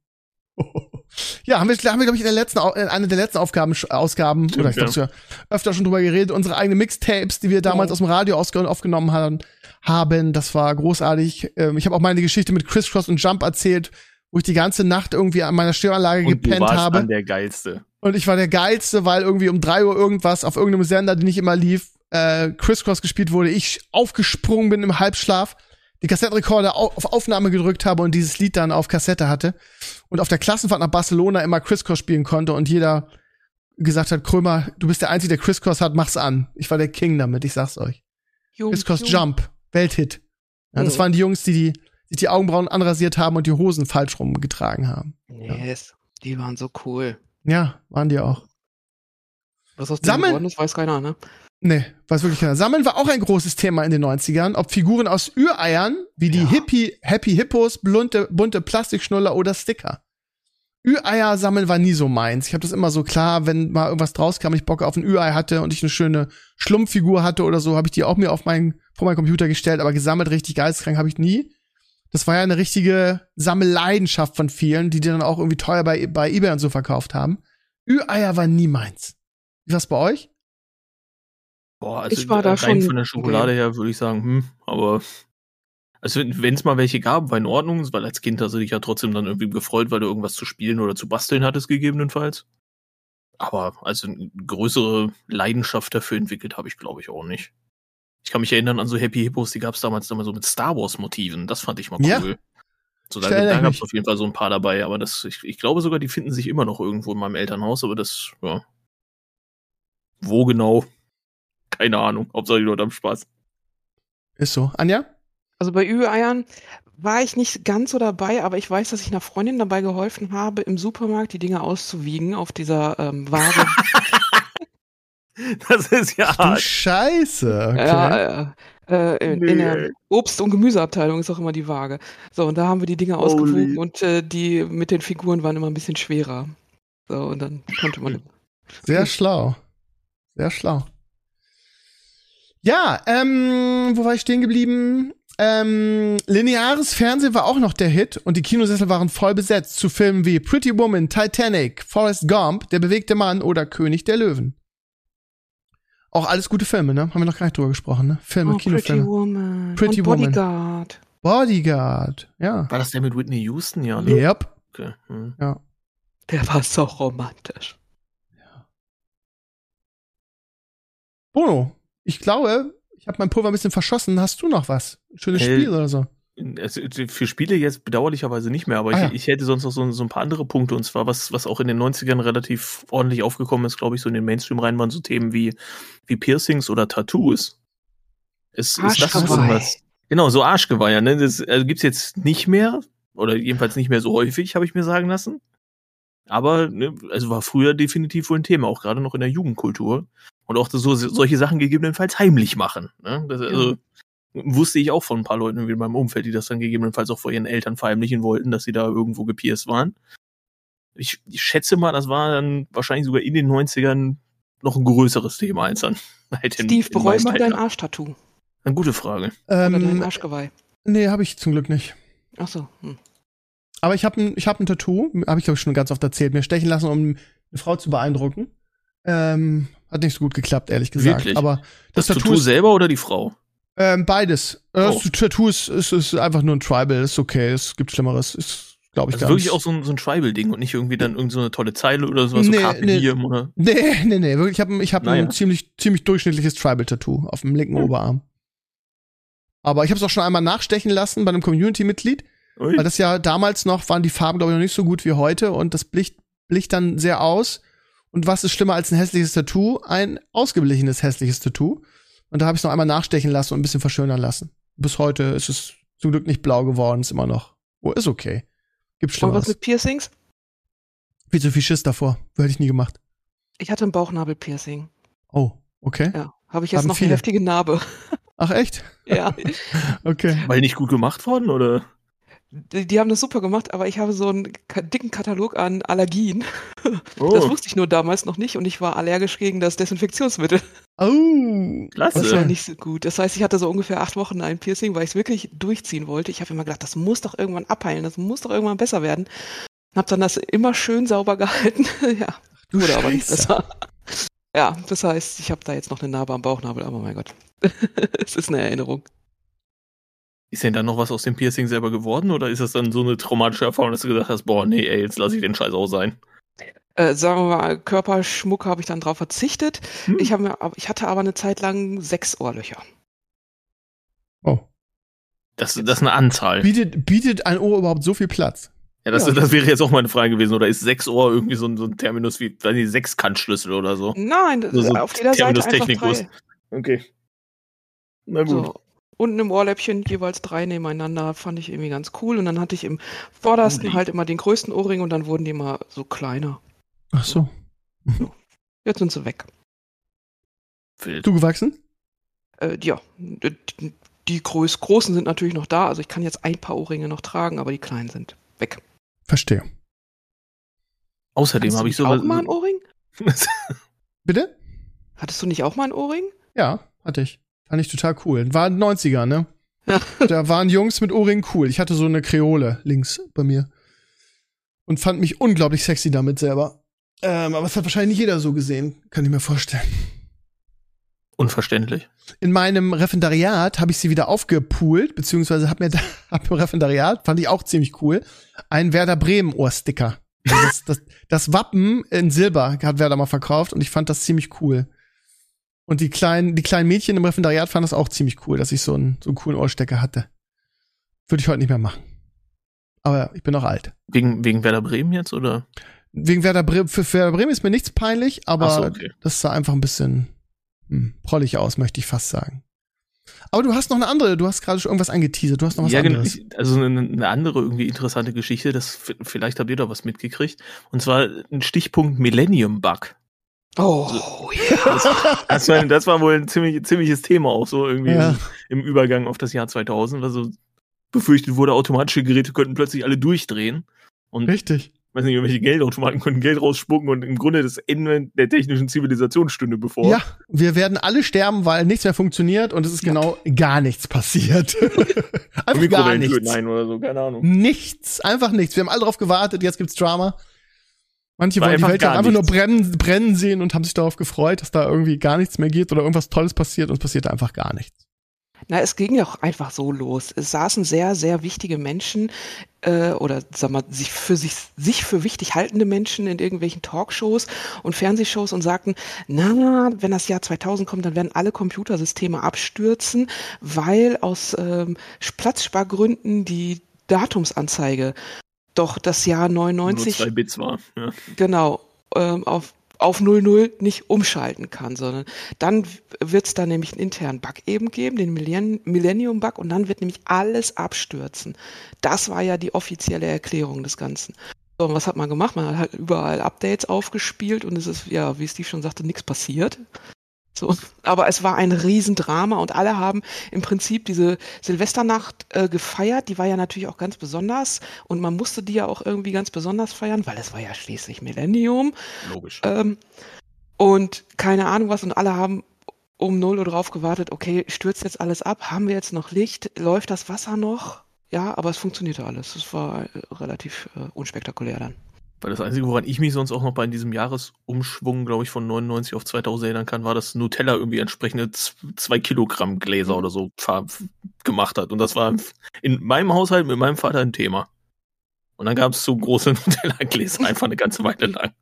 ja, haben wir, haben wir glaube ich, in der letzten, in einer der letzten Aufgaben, Ausgaben, Stimmt, oder ich glaube, ja. öfter schon drüber geredet, unsere eigenen Mixtapes, die wir damals oh. aus dem Radio aufgenommen haben, haben. Das war großartig. Ähm, ich habe auch meine Geschichte mit Criss Cross und Jump erzählt, wo ich die ganze Nacht irgendwie an meiner Störanlage und gepennt du warst habe. Dann der geilste. Und ich war der geilste, weil irgendwie um drei Uhr irgendwas auf irgendeinem Sender, den ich immer lief, äh, Crisscross gespielt wurde, ich aufgesprungen bin im Halbschlaf, die Kassettenrekorder au auf Aufnahme gedrückt habe und dieses Lied dann auf Kassette hatte und auf der Klassenfahrt nach Barcelona immer Crisscross spielen konnte und jeder gesagt hat, Krömer, du bist der Einzige, der Crisscross hat, mach's an. Ich war der King damit, ich sag's euch. Crisscross. Jump, Welthit. Ja, das Mhm. waren die Jungs, die, die sich die Augenbrauen anrasiert haben und die Hosen falsch rumgetragen haben. Yes, die waren so cool. Ja, waren die auch. Was aus Sammeln- geworden ist, weiß keiner, ne? Nee, weiß wirklich keiner. Sammeln war auch ein großes Thema in den 90ern. Ob Figuren aus Üreiern, wie die Ja. Hippie, Happy Hippos, bunte, bunte Plastikschnuller oder Sticker. Ü-Eier sammeln war nie so meins. Ich habe das immer so klar, wenn mal irgendwas draus kam, ich Bock auf ein Ü-Ei hatte und ich eine schöne Schlumpffigur hatte oder so, habe ich die auch mir auf meinen vor meinen Computer gestellt, aber gesammelt richtig geisteskrank habe ich nie. Das war ja eine richtige Sammelleidenschaft von vielen, die die dann auch irgendwie teuer bei, bei eBay und so verkauft haben. Ü-Eier war nie meins. Wie war's bei euch? Boah, also Ich war da rein schon- von der Schokolade her würde ich sagen, hm, aber also wenn es mal welche gab, war in Ordnung, weil als Kind hast du dich ja trotzdem dann irgendwie gefreut, weil du irgendwas zu spielen oder zu basteln hattest, gegebenenfalls. Aber also eine größere Leidenschaft dafür entwickelt habe ich, glaube ich, auch nicht. Ich kann mich erinnern an so Happy Hippos, die gab es damals immer so mit Star Wars Motiven. Das fand ich mal Ja. cool. So, da da gab es auf jeden Fall so ein paar dabei, aber das, ich, ich glaube sogar, die finden sich immer noch irgendwo in meinem Elternhaus, aber das, ja. Wo genau? Keine Ahnung. Hauptsache die Leute haben Spaß. Ist so. Anja? Also bei Ü-Eiern war ich nicht ganz so dabei, aber ich weiß, dass ich einer Freundin dabei geholfen habe, im Supermarkt die Dinge auszuwiegen auf dieser ähm, Waage. Das ist ja Du hart. Scheiße. Okay. Ja, ja. Äh, in, in der Nee. Obst- und Gemüseabteilung ist auch immer die Waage. So, und da haben wir die Dinge Holy. ausgewogen und äh, die mit den Figuren waren immer ein bisschen schwerer. So, und dann konnte man. Sehr schlau. Sehr schlau. Ja, ähm, wo war ich stehen geblieben? Ähm, lineares Fernsehen war auch noch der Hit und die Kinosessel waren voll besetzt zu Filmen wie Pretty Woman, Titanic, Forrest Gump, Der bewegte Mann oder König der Löwen. Auch alles gute Filme, ne? Haben wir noch gar nicht drüber gesprochen, ne? Filme, Oh, Pretty Kinofilme. Woman. Pretty und Woman. Bodyguard. Bodyguard, ja. War das der mit Whitney Houston? Ja, ne? Yep. Okay. Hm. Ja. Der war so romantisch. Bono, ich glaube, ich habe mein Pulver ein bisschen verschossen. Hast du noch was? Ein schönes Hey. Spiel oder so? Also, für Spiele jetzt bedauerlicherweise nicht mehr, aber Ah, ich, ja. ich hätte sonst noch so, so ein paar andere Punkte und zwar was, was auch in den 90ern relativ ordentlich aufgekommen ist, glaube ich, so in den Mainstream rein waren so Themen wie, wie Piercings oder Tattoos. Ist, ist das Arschgeweih. so was? Genau, so Arschgeweiher, ne? Das also gibt's jetzt nicht mehr oder jedenfalls nicht mehr so häufig, habe ich mir sagen lassen. Aber ne, also war früher definitiv wohl ein Thema, auch gerade noch in der Jugendkultur. Und auch so, solche Sachen gegebenenfalls heimlich machen. Ne? Das, also, wusste ich auch von ein paar Leuten in meinem Umfeld, die das dann gegebenenfalls auch vor ihren Eltern verheimlichen wollten, dass sie da irgendwo gepierst waren. Ich, ich schätze mal, das war dann wahrscheinlich sogar in den 90ern noch ein größeres Thema als dann. halt in- Steve, in bereust du dein Alter. Arschtattoo? Eine gute Frage. Oder dein Ähm, Arschgeweih? nee, habe ich zum Glück nicht. Ach so. Hm. Aber ich habe ein, ich hab ein Tattoo, habe ich glaube ich schon ganz oft erzählt, mir stechen lassen, um eine Frau zu beeindrucken. Ähm, hat nicht so gut geklappt, ehrlich gesagt. Wirklich? Aber Das, das, Tattoo, Tattoo selber oder die Frau? ähm, beides. Äh, Oh. Das Tattoo ist, ist, ist einfach nur ein Tribal, ist okay, es gibt Schlimmeres, ist glaube ich Also wirklich auch so ein, so ein Tribal-Ding und nicht irgendwie dann irgendeine so eine tolle Zeile oder sowas, Nee, so Carpe nee. Diem oder. Nee, nee, nee, wirklich, ich habe ich hab Naja. ein ziemlich, ziemlich durchschnittliches Tribal-Tattoo auf dem linken Hm. Oberarm. Aber ich habe es auch schon einmal nachstechen lassen bei einem Community-Mitglied, weil das ja damals noch, waren die Farben, glaube ich, noch nicht so gut wie heute und das blicht, blicht dann sehr aus. Und was ist schlimmer als ein hässliches Tattoo? Ein ausgeblichenes hässliches Tattoo. Und da habe ich es noch einmal nachstechen lassen und ein bisschen verschönern lassen. Bis heute ist es zum Glück nicht blau geworden, ist immer noch. Oh, ist okay. Gibt Und was Schlimmeres. mit Piercings? Viel zu viel Schiss davor. Hätte ich nie gemacht. Ich hatte ein Bauchnabel-Piercing. Oh, okay. Ja. Habe ich jetzt Haben noch viele. eine heftige Narbe. Ach echt? ja. Okay. Weil nicht gut gemacht worden oder? Die, die haben das super gemacht, aber ich habe so einen dicken Katalog an Allergien. Oh, Das wusste ich nur damals noch nicht und ich war allergisch gegen das Desinfektionsmittel. Oh. klasse. Das war nicht so gut. Das heißt, ich hatte so ungefähr acht Wochen ein Piercing, weil ich es wirklich durchziehen wollte. Ich habe immer gedacht, das muss doch irgendwann abheilen, das muss doch irgendwann besser werden. Habe dann das immer schön sauber gehalten. ja, Du wurde aber nicht besser. Ja, das heißt, ich habe da jetzt noch eine Narbe am Bauchnabel, aber mein Gott. es ist eine Erinnerung. Ist denn dann noch was aus dem Piercing selber geworden oder ist das dann so eine traumatische Erfahrung, dass du gesagt hast, boah, nee, ey, jetzt lass ich den Scheiß auch sein? Äh, sagen wir mal, Körperschmuck habe ich dann drauf verzichtet. Hm. Ich, mir, ich hatte aber eine Zeit lang sechs Ohrlöcher. Oh. Das, das ist eine Anzahl. Bietet, bietet ein Ohr überhaupt so viel Platz? Ja, das, Ja. das wäre jetzt auch meine Frage gewesen. Oder ist sechs Ohr irgendwie so ein, so ein Terminus wie, weiß nicht, Sechskantschlüssel oder so? Nein, das- So- so auf jeder Seite Terminus einfach technicus. drei. Okay. Na gut. So. Unten im Ohrläppchen jeweils drei nebeneinander, fand ich irgendwie ganz cool. Und dann hatte ich im vordersten Uli. halt immer den größten Ohrring und dann wurden die immer so kleiner. Ach so. Jetzt sind sie weg. Wild. Zugewachsen? Äh, ja, die, die groß, großen sind natürlich noch da. Also ich kann jetzt ein paar Ohrringe noch tragen, aber die kleinen sind weg. Verstehe. Außerdem Hattest du habe ich nicht so. auch mal ein Ohrring? Bitte? Hattest du nicht auch mal ein Ohrring? Ja, hatte ich. Fand ich total cool. War 90er, ne? Ja. Da waren Jungs mit Ohrringen cool. Ich hatte so eine Kreole links bei mir. Und fand mich unglaublich sexy damit selber. Ähm, aber es hat wahrscheinlich nicht jeder so gesehen. Kann ich mir vorstellen. Unverständlich. In meinem Referendariat habe ich sie wieder aufgepoolt, beziehungsweise hab mir da, hab im Referendariat, fand ich auch ziemlich cool, einen Werder Bremen Ohrsticker. Also Das, das, das Wappen in Silber hat Werder mal verkauft und ich fand das ziemlich cool. Und die kleinen, die kleinen Mädchen im Referendariat fanden das auch ziemlich cool, dass ich so einen, so einen coolen Ohrstecker hatte. Würde ich heute nicht mehr machen. Aber ich bin auch alt. Wegen, wegen Werder Bremen jetzt, oder? Wegen Werder Bremen, für Werder Bremen ist mir nichts peinlich, aber so, okay. das sah einfach ein bisschen hm, prollig aus, möchte ich fast sagen. Aber du hast noch eine andere, du hast gerade schon irgendwas angeteasert, du hast noch was ja, genau. anderes. ich- Also eine, eine andere irgendwie interessante Geschichte, das vielleicht habt ihr da was mitgekriegt. Und zwar ein Stichpunkt Millennium Bug. Oh, ja. Das, das, war, das war wohl ein ziemlich, ziemliches Thema auch so irgendwie Ja. im, im Übergang auf das Jahr 2000. Also befürchtet wurde, automatische Geräte könnten plötzlich alle durchdrehen. Und Richtig. weiß nicht, irgendwelche Geldautomaten konnten Geld rausspucken und im Grunde das Ende der technischen Zivilisation stünde bevor. Ja, wir werden alle sterben, weil nichts mehr funktioniert und es ist Ja. genau gar nichts passiert. einfach gar nichts. ein oder so, keine Ahnung. Nichts, einfach nichts. Wir haben alle drauf gewartet, jetzt gibt's Drama. Manche War wollen die einfach Welt ja gar einfach nur brennen, brennen sehen und haben sich darauf gefreut, dass da irgendwie gar nichts mehr geht oder irgendwas Tolles passiert und es passiert einfach gar nichts. Na, es ging ja auch einfach so los. Es saßen sehr, sehr wichtige Menschen äh, oder sag mal, sich für sich, sich für wichtig haltende Menschen in irgendwelchen Talkshows und Fernsehshows und sagten, na, wenn das Jahr 2000 kommt, dann werden alle Computersysteme abstürzen, weil aus ähm, Platzspargründen die Datumsanzeige doch das Jahr Nur 99 zwei Bits war. Ja. genau, ähm, auf, auf 00 nicht umschalten kann, sondern dann wird es da nämlich einen internen Bug eben geben, den Millenn Millennium-Bug, und dann wird nämlich alles abstürzen. Das war ja die offizielle Erklärung des Ganzen. So, und was hat man gemacht? Man hat halt überall Updates aufgespielt und es ist, ja, wie Steve schon sagte, nichts passiert. So, aber es war ein Riesendrama und alle haben im Prinzip diese Silvesternacht äh, gefeiert. Die war ja natürlich auch ganz besonders und man musste die ja auch irgendwie ganz besonders feiern, weil es war ja schließlich Millennium. Logisch. Ähm, und keine Ahnung was und alle haben um 0 Uhr drauf gewartet, okay, stürzt jetzt alles ab? Haben wir jetzt noch Licht? Läuft das Wasser noch? Ja, aber es funktionierte alles. Es war äh, relativ äh, unspektakulär dann. Weil das Einzige, woran ich mich sonst auch noch bei diesem Jahresumschwung, glaube ich, von 99 auf 2000 erinnern kann, war, dass Nutella irgendwie entsprechende z- zwei Kilogramm Gläser Mhm. oder so gemacht hat. Und das war in meinem Haushalt mit meinem Vater ein Thema. Und dann gab es so große Nutella-Gläser einfach eine ganze Weile lang.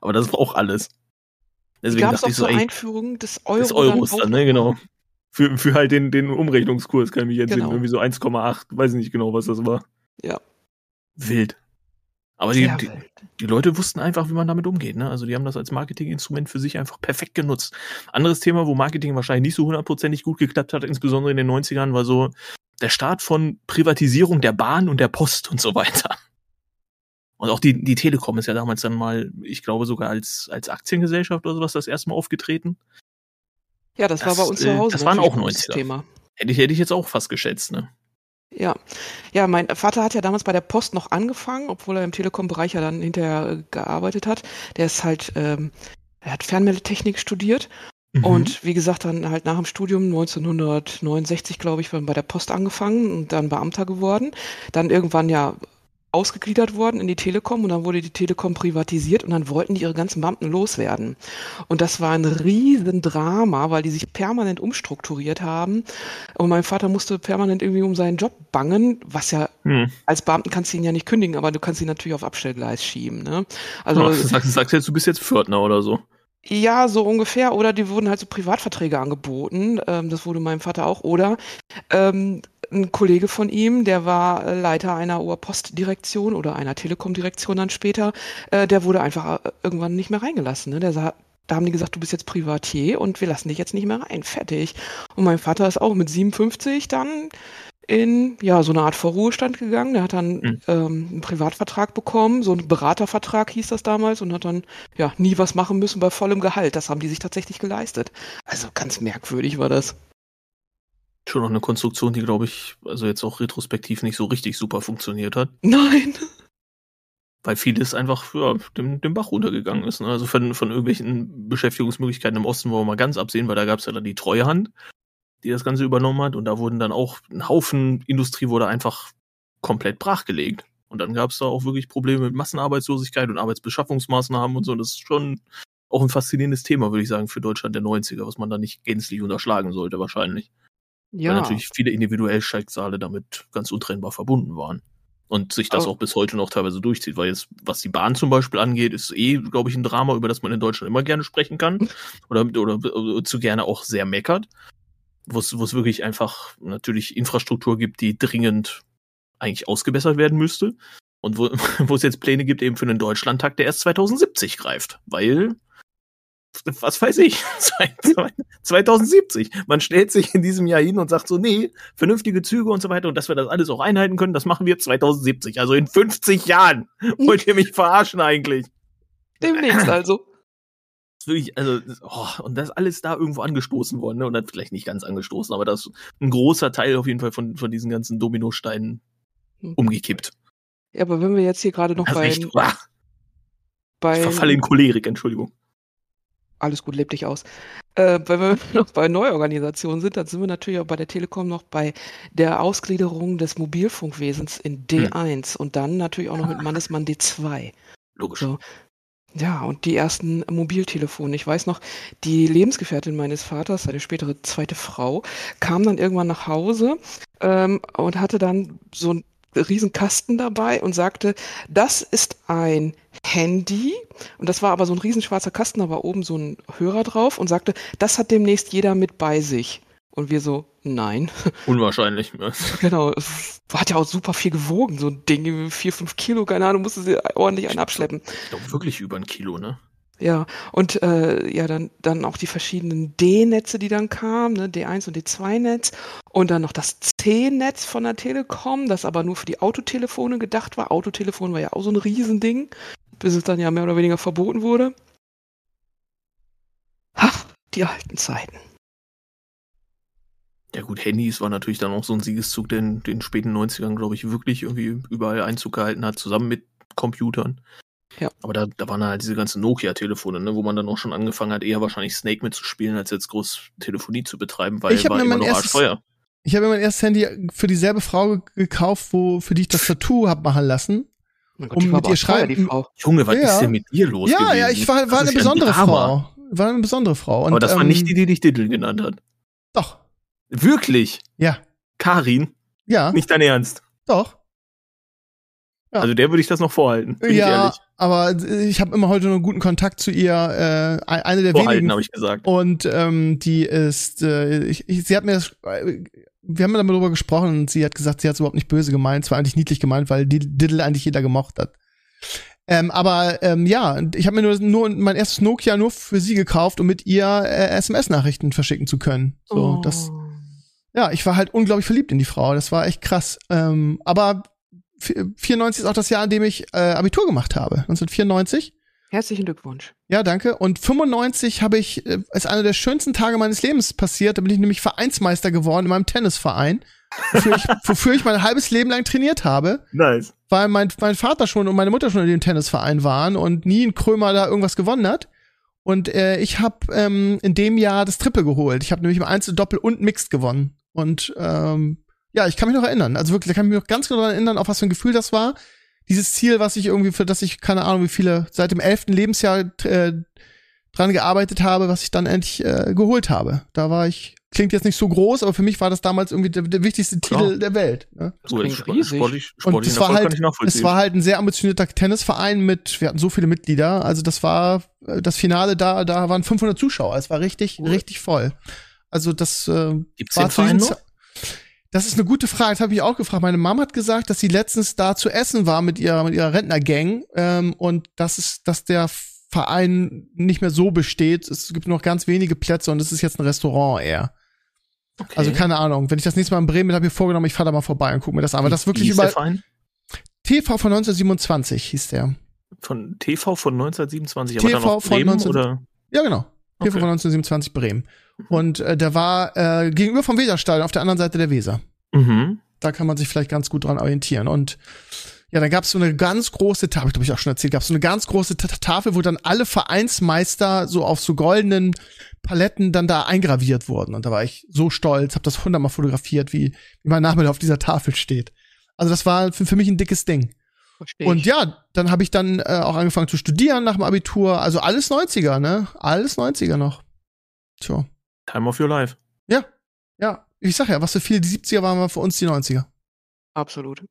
Aber das war auch alles. Deswegen Gab es auch ich so, zur Einführung des Euro des Euros dann, noch ne, genau. Für, für halt den, den Umrechnungskurs kann ich mich jetzt Genau. irgendwie so 1,8, weiß nicht genau, was das war. Ja. Wild. Aber die, die, die Leute wussten einfach, wie man damit umgeht. Ne? Also die haben das als Marketinginstrument für sich einfach perfekt genutzt. Anderes Thema, wo Marketing wahrscheinlich nicht so hundertprozentig gut geklappt hat, insbesondere in den 90ern, war so der Start von Privatisierung der Bahn und der Post und so weiter. Und auch die, die Telekom ist ja damals dann mal, ich glaube sogar als, als Aktiengesellschaft oder sowas das erste Mal aufgetreten. Ja, das, war Das, bei uns äh, zu Hause. das waren auch ein großes 90er. Thema. Hätte ich, hätte ich jetzt auch fast geschätzt, ne? Ja. Ja, mein Vater hat ja damals bei der Post noch angefangen, obwohl er im Telekom-Bereich ja dann hinterher äh, gearbeitet hat. Der ist halt, ähm, er hat Fernmeldetechnik studiert Mhm. und wie gesagt, dann halt nach dem Studium 1969, glaube ich, bei der Post angefangen und dann Beamter geworden. Dann irgendwann ja ausgegliedert worden in die Telekom und dann wurde die Telekom privatisiert und dann wollten die ihre ganzen Beamten loswerden. Und das war ein Riesendrama, weil die sich permanent umstrukturiert haben. Und mein Vater musste permanent irgendwie um seinen Job bangen, was ja hm. als Beamten kannst du ihn ja nicht kündigen, aber du kannst ihn natürlich auf Abstellgleis schieben. Ne? Also Ach, sagst, sagst jetzt, du bist jetzt Pförtner oder so. Ja, so ungefähr. Oder die wurden halt so Privatverträge angeboten. Ähm, das wurde meinem Vater auch. Oder ähm, ein Kollege von ihm, der war äh, Leiter einer Oberpostdirektion oder einer Telekom-Direktion dann später, äh, der wurde einfach äh, irgendwann nicht mehr reingelassen. Ne? Der sah, da haben die gesagt, du bist jetzt Privatier und wir lassen dich jetzt nicht mehr rein. Fertig. Und mein Vater ist auch mit 57 dann in ja so eine Art Vorruhestand gegangen. Der hat dann mhm. ähm, einen Privatvertrag bekommen, so ein Beratervertrag hieß das damals und hat dann ja nie was machen müssen bei vollem Gehalt. Das haben die sich tatsächlich geleistet. Also ganz merkwürdig war das schon noch eine Konstruktion, die, glaube ich, also jetzt auch retrospektiv nicht so richtig super funktioniert hat. Nein. Weil vieles einfach ja, dem, dem Bach runtergegangen ist. Ne? Also von, von irgendwelchen Beschäftigungsmöglichkeiten im Osten wollen wir mal ganz absehen, weil da gab es ja dann die Treuhand, die das Ganze übernommen hat. Und da wurden dann auch ein Haufen Industrie wurde einfach komplett brachgelegt. Und dann gab es da auch wirklich Probleme mit Massenarbeitslosigkeit und Arbeitsbeschaffungsmaßnahmen und so. Und das ist schon auch ein faszinierendes Thema, würde ich sagen, für Deutschland der 90er, was man da nicht gänzlich unterschlagen sollte, wahrscheinlich. Ja. Weil natürlich viele individuell Schicksale damit ganz untrennbar verbunden waren. Und sich das oh. auch bis heute noch teilweise durchzieht, weil jetzt, was die Bahn zum Beispiel angeht, ist eh, glaube ich, ein Drama, über das man in Deutschland immer gerne sprechen kann. oder, oder, oder zu gerne auch sehr meckert. Wo es wirklich einfach natürlich Infrastruktur gibt, die dringend eigentlich ausgebessert werden müsste. Und wo, wo es jetzt Pläne gibt, eben für einen Deutschlandtag, der erst 2070 greift. Weil was weiß ich, 2070. Man stellt sich in diesem Jahr hin und sagt so, nee, vernünftige Züge und so weiter und dass wir das alles auch einhalten können, das machen wir 2070. Also in 50 Jahren. Wollt ihr mich verarschen eigentlich? Demnächst also. Wirklich, also, oh, und das alles da irgendwo angestoßen worden, ne? Und dann vielleicht nicht ganz angestoßen, aber das ist ein großer Teil auf jeden Fall von, von diesen ganzen Dominosteinen hm. umgekippt. Ja, aber wenn wir jetzt hier gerade noch bei, bei. Ich verfalle in Cholerik, Entschuldigung alles gut, leb dich aus. Äh, wenn wir noch bei Neuorganisationen sind, dann sind wir natürlich auch bei der Telekom noch bei der Ausgliederung des Mobilfunkwesens in D1 hm. und dann natürlich auch noch mit Mannesmann D2. Logisch. So. Ja, und die ersten Mobiltelefone. Ich weiß noch, die Lebensgefährtin meines Vaters, seine spätere zweite Frau, kam dann irgendwann nach Hause ähm, und hatte dann so ein Riesenkasten dabei und sagte, das ist ein Handy. Und das war aber so ein riesenschwarzer Kasten, da war oben so ein Hörer drauf und sagte, das hat demnächst jeder mit bei sich. Und wir so, nein. Unwahrscheinlich. genau. Es hat ja auch super viel gewogen, so ein Ding, vier, fünf Kilo, keine Ahnung, musste sie ordentlich einen abschleppen. Ich glaube wirklich über ein Kilo, ne? Ja, und äh, ja, dann, dann auch die verschiedenen D-Netze, die dann kamen, ne, D1 und D2-Netz und dann noch das C-Netz von der Telekom, das aber nur für die Autotelefone gedacht war. Autotelefon war ja auch so ein Riesending, bis es dann ja mehr oder weniger verboten wurde. Ach, die alten Zeiten. Ja gut, Handys war natürlich dann auch so ein Siegeszug, der in den späten 90ern, glaube ich, wirklich irgendwie überall Einzug gehalten hat, zusammen mit Computern. Ja. Aber da, da waren halt diese ganzen Nokia-Telefone, ne, wo man dann auch schon angefangen hat, eher wahrscheinlich Snake mitzuspielen, als jetzt groß Telefonie zu betreiben, weil ich war immer noch erstes, arschteuer. Ich habe mir mein erstes Handy für dieselbe Frau gekauft, wo, für die ich das Tattoo hab machen lassen. Gott, um mit ihr schreiben. Junge, was ja. ist denn mit dir los? Ja, gewesen? ja, ich war, war eine besondere Frau. War eine besondere Frau. Und, Aber das ähm, war nicht die, die dich Diddle genannt hat. Doch. Wirklich? Ja. Karin? Ja. Nicht dein Ernst? Doch. Ja. Also der würde ich das noch vorhalten. ja, aber ich habe immer heute noch guten Kontakt zu ihr. Äh, eine der vorhalten, wenigen. habe ich gesagt. Und ähm, die ist, äh, ich, ich, sie hat mir das, äh, wir haben darüber gesprochen und sie hat gesagt, sie hat es überhaupt nicht böse gemeint. Es war eigentlich niedlich gemeint, weil Diddle eigentlich jeder gemocht hat. Ähm, aber ähm, ja, ich habe mir nur, nur mein erstes Nokia nur für sie gekauft, um mit ihr äh, SMS-Nachrichten verschicken zu können. So, oh. das. Ja, ich war halt unglaublich verliebt in die Frau. Das war echt krass. Ähm, aber 94 ist auch das Jahr, in dem ich äh, Abitur gemacht habe. 1994. Herzlichen Glückwunsch. Ja, danke. Und 95 habe ich, äh, ist einer der schönsten Tage meines Lebens passiert. Da bin ich nämlich Vereinsmeister geworden in meinem Tennisverein, wofür ich, wofür ich mein halbes Leben lang trainiert habe. Nice. Weil mein, mein Vater schon und meine Mutter schon in dem Tennisverein waren und nie ein Krömer da irgendwas gewonnen hat. Und äh, ich habe ähm, in dem Jahr das Triple geholt. Ich habe nämlich im Einzel, Doppel und Mixed gewonnen. Und ähm, ja, ich kann mich noch erinnern. Also wirklich, da kann ich mich noch ganz genau daran erinnern, auf was für ein Gefühl das war. dieses Ziel, was ich irgendwie, für das ich, keine Ahnung, wie viele, seit dem elften Lebensjahr äh, dran gearbeitet habe, was ich dann endlich äh, geholt habe. Da war ich, klingt jetzt nicht so groß, aber für mich war das damals irgendwie der, der wichtigste Klar. Titel der Welt. Ne? Das So, klingt sport- riesig. sportlich, Und sportlichen es war halt, es war halt ein sehr ambitionierter Tennisverein mit, wir hatten so viele Mitglieder, also das war äh, das Finale da, da waren 500 Zuschauer, es war richtig, Cool. richtig voll. Also das äh, Gibt's war den zu diesem Verein noch? Ze- Das ist eine gute Frage, das habe ich auch gefragt. Meine Mom hat gesagt, dass sie letztens da zu essen war mit ihrer, mit ihrer Rentnergang ähm, und das ist, dass der Verein nicht mehr so besteht. Es gibt noch ganz wenige Plätze und es ist jetzt ein Restaurant eher. Okay. Also keine Ahnung. Wenn ich das nächste Mal in Bremen bin, habe ich vorgenommen, ich fahre da mal vorbei und gucke mir das an. Aber das wirklich über? TV von 1927 hieß der. Von TV von 1927, aber TV dann von Bremen 19 oder? Ja, genau. TV Okay. von 1927 Bremen. Und äh, der war äh, gegenüber vom Weserstadion auf der anderen Seite der Weser. Mhm. Da kann man sich vielleicht ganz gut dran orientieren. Und ja, dann gab es so eine ganz große Tafel, glaube ich auch schon erzählt, gab es so eine ganz große Ta- Tafel, wo dann alle Vereinsmeister so auf so goldenen Paletten dann da eingraviert wurden. Und da war ich so stolz, habe das hundertmal fotografiert, wie, wie mein Name da auf dieser Tafel steht. Also das war für, für mich ein dickes Ding. Versteh Und ich. ja, dann habe ich dann äh, auch angefangen zu studieren nach dem Abitur. Also alles 90er, ne? Alles 90er noch. Tja. Time of Your Life. Ja. Ja. Ich sag ja, was für viele die 70er waren, war für uns die 90er. Absolut.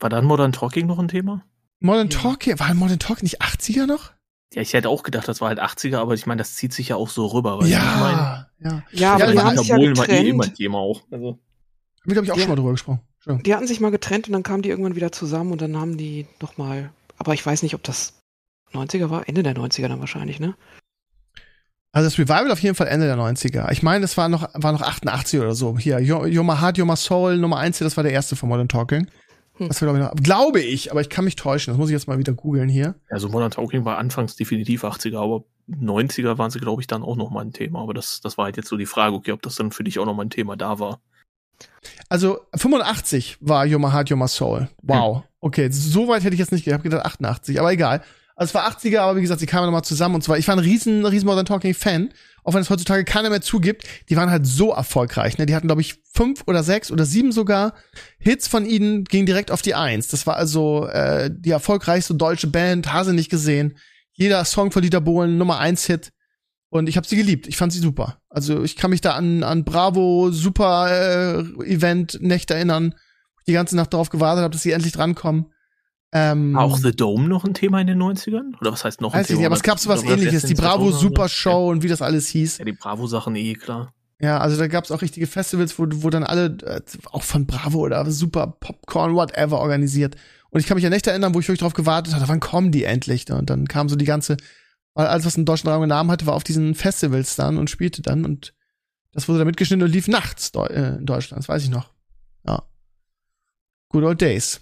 War dann Modern Talking noch ein Thema? Modern Ja. Talking, war Modern Talking nicht 80er noch? Ja, ich hätte auch gedacht, das war halt 80er, aber ich meine, das zieht sich ja auch so rüber. du, was ich meine? ja, ja. Ja, aber Ja, ja Wiederholen war eh immer getrennt. Thema auch. Also, Haben wir, glaube ich, auch Ja. schon mal drüber gesprochen. Schön. Die hatten sich mal getrennt und dann kamen die irgendwann wieder zusammen und dann haben die noch mal. Aber ich weiß nicht, ob das 90er war. Ende der 90er dann wahrscheinlich, ne? Also das Revival auf jeden Fall Ende der 90er. Ich meine, es war noch, war noch 88 oder so. Hier, Yo- You're My Heart, You're My Soul, Nummer 1, das war der erste von Modern Talking. Hm. Das war, glaube ich, noch, glaube ich, aber ich kann mich täuschen. Das muss ich jetzt mal wieder googeln hier. also Modern Talking war anfangs definitiv 80er, aber 90er waren sie, glaube ich, dann auch noch mal ein Thema. Aber das, das war halt jetzt so die Frage, okay, ob das dann für dich auch noch mal ein Thema da war. Also 85 war You're My Heart, You're My Soul. Wow. Okay, so weit hätte ich jetzt nicht gedacht. Ich habe gedacht 88, aber egal. Also es war 80er, aber wie gesagt, sie kamen nochmal zusammen und zwar, ich war ein riesen, riesen Modern Talking Fan, auch wenn es heutzutage keiner mehr zugibt. Die waren halt so erfolgreich, ne? Die hatten, glaube ich, fünf oder sechs oder sieben sogar Hits von ihnen, gingen direkt auf die Eins. Das war also äh, die erfolgreichste deutsche Band, Hase nicht gesehen. Jeder Song von Dieter Bohlen, Nummer eins Hit. Und ich habe sie geliebt. Ich fand sie super. Also ich kann mich da an, an Bravo Super äh, Event Nächte erinnern. Die ganze Nacht darauf gewartet habe, dass sie endlich drankommen. Ähm, War auch The Dome noch ein Thema in den 90ern? Oder was heißt noch ein weiß ich Thema? nicht, aber es gab sowas ähnliches. Die Bravo 2000er, Super? Show und wie das alles hieß. Ja, die Bravo-Sachen eh, klar. Ja, also da gab's auch richtige Festivals, wo, wo dann alle, äh, auch von Bravo oder Super Popcorn, whatever, organisiert. Und ich kann mich an Nächte erinnern, wo ich wirklich drauf gewartet hatte, wann kommen die endlich? Und dann kam so die ganze, weil alles, was einen deutschen Raum Namen hatte, war auf diesen Festivals dann und spielte dann. Und das wurde dann mitgeschnitten und lief nachts äh, in Deutschland, das weiß ich noch. Ja. Good old days.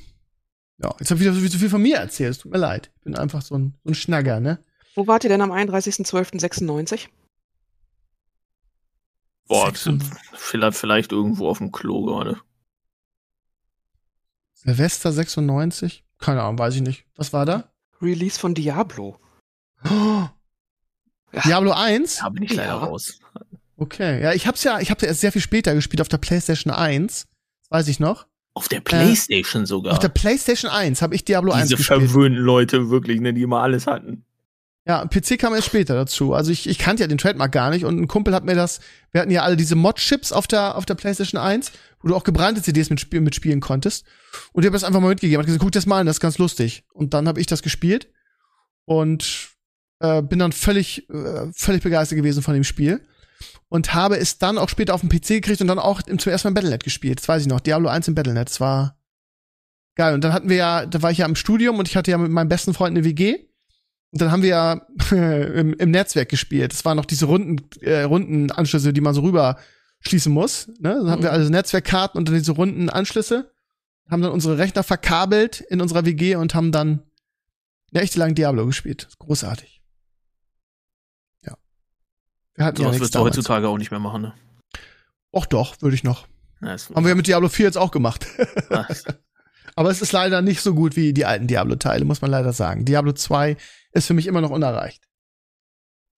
Ja, jetzt habe ich wieder so viel, von mir erzählt, es tut mir leid. Ich bin einfach so ein, so ein Schnagger, ne? Wo wart ihr denn am 31.12.96? Boah, vielleicht, vielleicht irgendwo auf dem Klo gerade. Silvester 96? Keine Ahnung, weiß ich nicht. Was war da? Release von Diablo. Oh, Diablo 1? Da bin ich Ja. leider raus. Okay, ja, ich hab's ja, ich hab's ja erst sehr viel später gespielt auf der PlayStation 1. Das weiß ich noch. Auf der Playstation sogar. Auf der PlayStation 1 habe ich Diablo 1 Diese gespielt. verwöhnten Leute wirklich, ne, die immer alles hatten. Ja, PC kam erst später dazu. Also ich, ich kannte ja den Trademark gar nicht und ein Kumpel hat mir das, wir hatten ja alle diese Mod-Chips auf der, auf der PlayStation 1, wo du auch gebrannte CDs mit, spiel, mitspielen konntest. Und ich habe das einfach mal mitgegeben, hat gesagt, guck dir das mal an, das ist ganz lustig. Und dann habe ich das gespielt und äh, bin dann völlig, äh, völlig begeistert gewesen von dem Spiel. Und habe es dann auch später auf dem PC gekriegt und dann auch zum ersten Mal im Battle.net gespielt. Das weiß ich noch. Diablo 1 im Battle.net. Das war geil. Und dann hatten wir ja, da war ich ja im Studium und ich hatte ja mit meinem besten Freund eine WG. Und dann haben wir ja im, im Netzwerk gespielt. Das waren noch diese Runden, äh, Rundenanschlüsse, die man so rüber schließen muss. Ne? Dann hatten wir Mhm. also Netzwerkkarten und dann diese Rundenanschlüsse. Haben dann unsere Rechner verkabelt in unserer WG und haben dann nächtelang Diablo gespielt. Großartig. Wir hatten ja nichts wirst du damals. heutzutage auch nicht mehr machen, ne? Och doch, würde ich noch. Ja, Haben wir ja mit Diablo 4 jetzt auch gemacht. Aber es ist leider nicht so gut wie die alten Diablo-Teile, muss man leider sagen. Diablo 2 ist für mich immer noch unerreicht.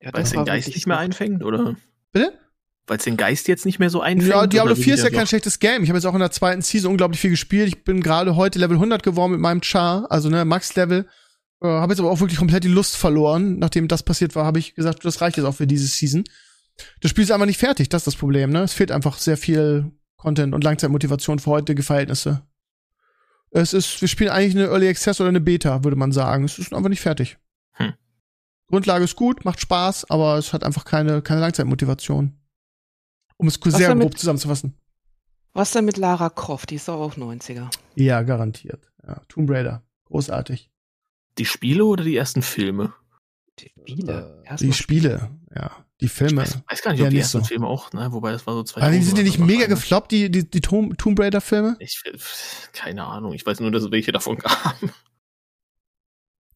Ja, Weil es das den Geist nicht mehr einfängt, oder? Bitte? Weil es den Geist jetzt nicht mehr so einfängt? Ja, Diablo oder 4 ist ja kein schlechtes Game. Ich habe jetzt auch in der zweiten Season unglaublich viel gespielt. Ich bin gerade heute Level 100 geworden mit meinem Char, also ne, Max-Level. Äh, habe jetzt aber auch wirklich komplett die Lust verloren. Nachdem das passiert war, habe ich gesagt, das reicht jetzt auch für diese Season. Das Spiel ist einfach nicht fertig, das ist das Problem, ne? Es fehlt einfach sehr viel Content und Langzeitmotivation für heutige Verhältnisse. Es ist, wir spielen eigentlich eine Early Access oder eine Beta, würde man sagen. Es ist einfach nicht fertig. Hm. Grundlage ist gut, macht Spaß, aber es hat einfach keine, keine Langzeitmotivation. Um es Was sehr damit- grob zusammenzufassen. Was denn mit Lara Croft? Die ist doch auch 90er. Ja, garantiert. Ja, Tomb Raider. Großartig. Die Spiele oder die ersten Filme? Die Spiele. Äh, Die Spiele, ja. Die Filme. Ich weiß, weiß gar nicht, Ja, ob die nicht ersten so. Filme auch, ne? Wobei das war so 2000. Aber die sind ja oder nicht mega gefloppt, die, die, die Tomb, Raider-Filme? Ich, keine Ahnung. Ich weiß nur, dass welche davon kamen.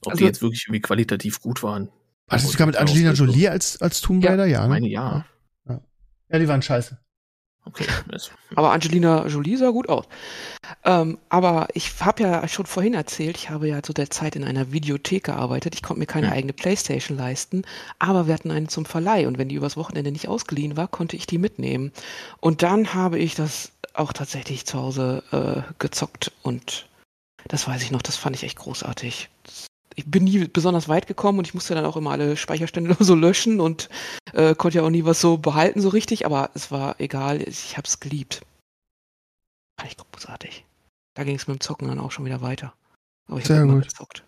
Ob Also- die jetzt wirklich irgendwie qualitativ gut waren. War das sogar mit Angelina Jolie als, als Tomb Ja, Raider? Ja, Ich ne? meine, ja. Ja, die waren scheiße. Okay. das- Aber Angelina Jolie sah gut aus. Ähm, aber ich habe ja schon vorhin erzählt, ich habe ja zu der Zeit in einer Videothek gearbeitet. Ich konnte mir keine Hm. eigene Playstation leisten, aber wir hatten eine zum Verleih und wenn die übers Wochenende nicht ausgeliehen war, konnte ich die mitnehmen. Und dann habe ich das auch tatsächlich zu Hause äh, gezockt und das weiß ich noch, das fand ich echt großartig. Ich bin nie besonders weit gekommen und ich musste dann auch immer alle Speicherstände so löschen und äh, konnte ja auch nie was so behalten so richtig, aber es war egal, ich habe es geliebt. Fand ich großartig. Da ging es mit dem Zocken dann auch schon wieder weiter. Aber ich Sehr habe gezockt.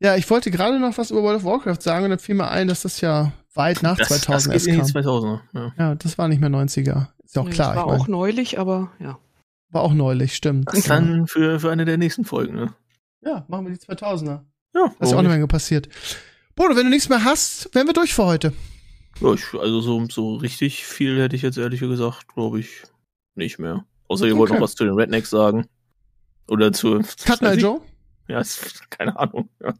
Ja, ich wollte gerade noch was über World of Warcraft sagen und dann fiel mir ein, dass das ja weit nach Das, 2000 das erst kam. 2000er. Ja. Ja, das war nicht mehr 90er. Ist ja auch Nee, klar. Das Ich war mein, auch neulich, aber ja. war auch neulich, stimmt. Das ist dann für, für eine der nächsten Folgen, ne? Ja, machen wir die 2000er. Ja, Da ist ja auch eine nicht? Menge passiert. Bodo, wenn du nichts mehr hast, wären wir durch für heute. ja ich, also so, so richtig viel hätte ich jetzt ehrlich gesagt, glaube ich, nicht mehr. Außer ihr wollt Okay. noch was zu den Rednecks sagen. Oder zu. Cut ich- Joe? Ja, ist, keine Ahnung. Ja.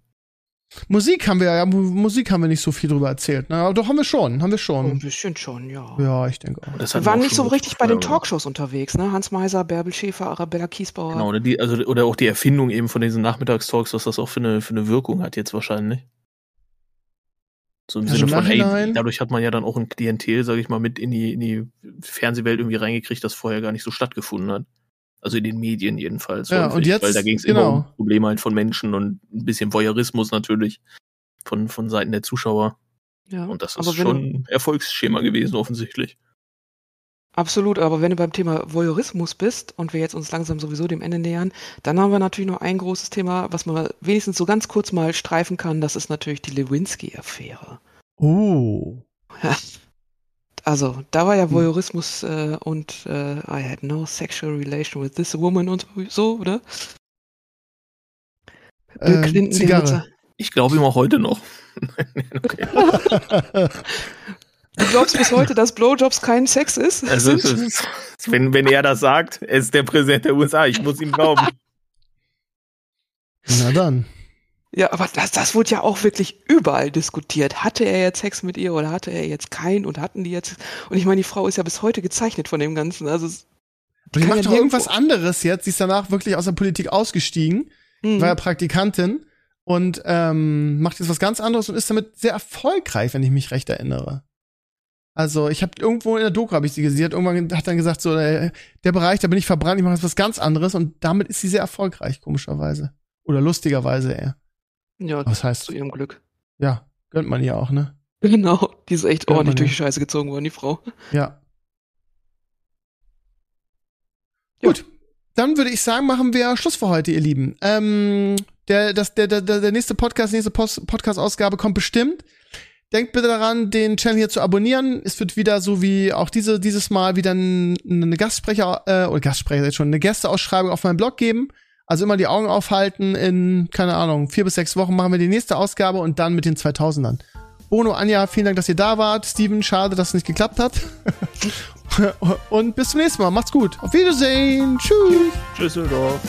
Musik haben wir ja, Mu- Musik haben wir nicht so viel drüber erzählt. Ne? Aber doch haben wir schon, haben wir Ein schon. bisschen schon, ja. Ja, ich denke auch. Das Wir waren auch nicht schon so richtig bei den. Talkshows unterwegs, ne? Hans Meiser, Bärbel Schäfer, Arabella Kiesbauer. Genau, oder, die, also, oder auch die Erfindung eben von diesen Nachmittagstalks, was das auch für eine, für eine Wirkung hat jetzt wahrscheinlich. So im Ja, Sinne von, hey, Nachhinein- dadurch hat man ja dann auch ein Klientel, sage ich mal, mit in die, in die Fernsehwelt irgendwie reingekriegt, das vorher gar nicht so stattgefunden hat. Also in den Medien jedenfalls. Ja, häufig, und jetzt- Weil da ging es genau. immer um Probleme halt von Menschen und ein bisschen Voyeurismus natürlich von, von Seiten der Zuschauer. Ja. Und das ist schon ein Erfolgsschema gewesen, offensichtlich. absolut, aber wenn du beim Thema Voyeurismus bist und wir jetzt uns langsam sowieso dem Ende nähern, dann haben wir natürlich noch ein großes Thema, was man wenigstens so ganz kurz mal streifen kann, das ist natürlich die Lewinsky-Affäre. Oh. Also, da war ja Hm. Voyeurismus äh, und äh, I had no sexual relation with this woman und so, oder? Bill Ähm, Clinton, Zigarre. Ich glaube ihm auch heute noch. Du glaubst bis heute, dass Blowjobs kein Sex ist? Also, ist, wenn, wenn er das sagt, er ist der Präsident der USA, ich muss ihm glauben. Na dann. Ja, aber das, das wurde ja auch wirklich überall diskutiert. Hatte er jetzt Sex mit ihr oder hatte er jetzt keinen und hatten die jetzt? Und ich meine, die Frau ist ja bis heute gezeichnet von dem Ganzen. Also, Die macht ja doch irgendwas anderes jetzt. Sie ist danach wirklich aus der Politik ausgestiegen, hm. war ja Praktikantin und ähm, macht jetzt was ganz anderes und ist damit sehr erfolgreich, wenn ich mich recht erinnere. Also ich habe irgendwo in der Doku habe ich sie gesehen, sie hat irgendwann hat dann gesagt so äh, der Bereich, da bin ich verbrannt, ich mache jetzt was ganz anderes und damit ist sie sehr erfolgreich komischerweise oder lustigerweise eher. Ja, Was heißt? zu ihrem Glück. Ja, gönnt man ihr auch, ne? Genau, die ist echt Ja, ordentlich durch die Scheiße gezogen worden, die Frau. Ja. Ja. Gut, dann würde ich sagen, machen wir Schluss für heute, ihr Lieben. Ähm, der, das, der, der, der nächste Podcast, nächste Post- Podcast-Ausgabe kommt bestimmt. Denkt bitte daran, den Channel hier zu abonnieren. Es wird wieder so wie auch diese, dieses Mal wieder ein, eine Gastsprecher, äh, oder Gastsprecher jetzt schon, eine Gästeausschreibung auf meinem Blog geben. Also immer die Augen aufhalten. In, keine Ahnung, vier bis sechs Wochen machen wir die nächste Ausgabe und dann mit den 2000ern. Bono, Anja, vielen Dank, dass ihr da wart. Steven, schade, dass es nicht geklappt hat. und bis zum nächsten Mal. Macht's gut. Auf Wiedersehen. Tschüss. Düsseldorf.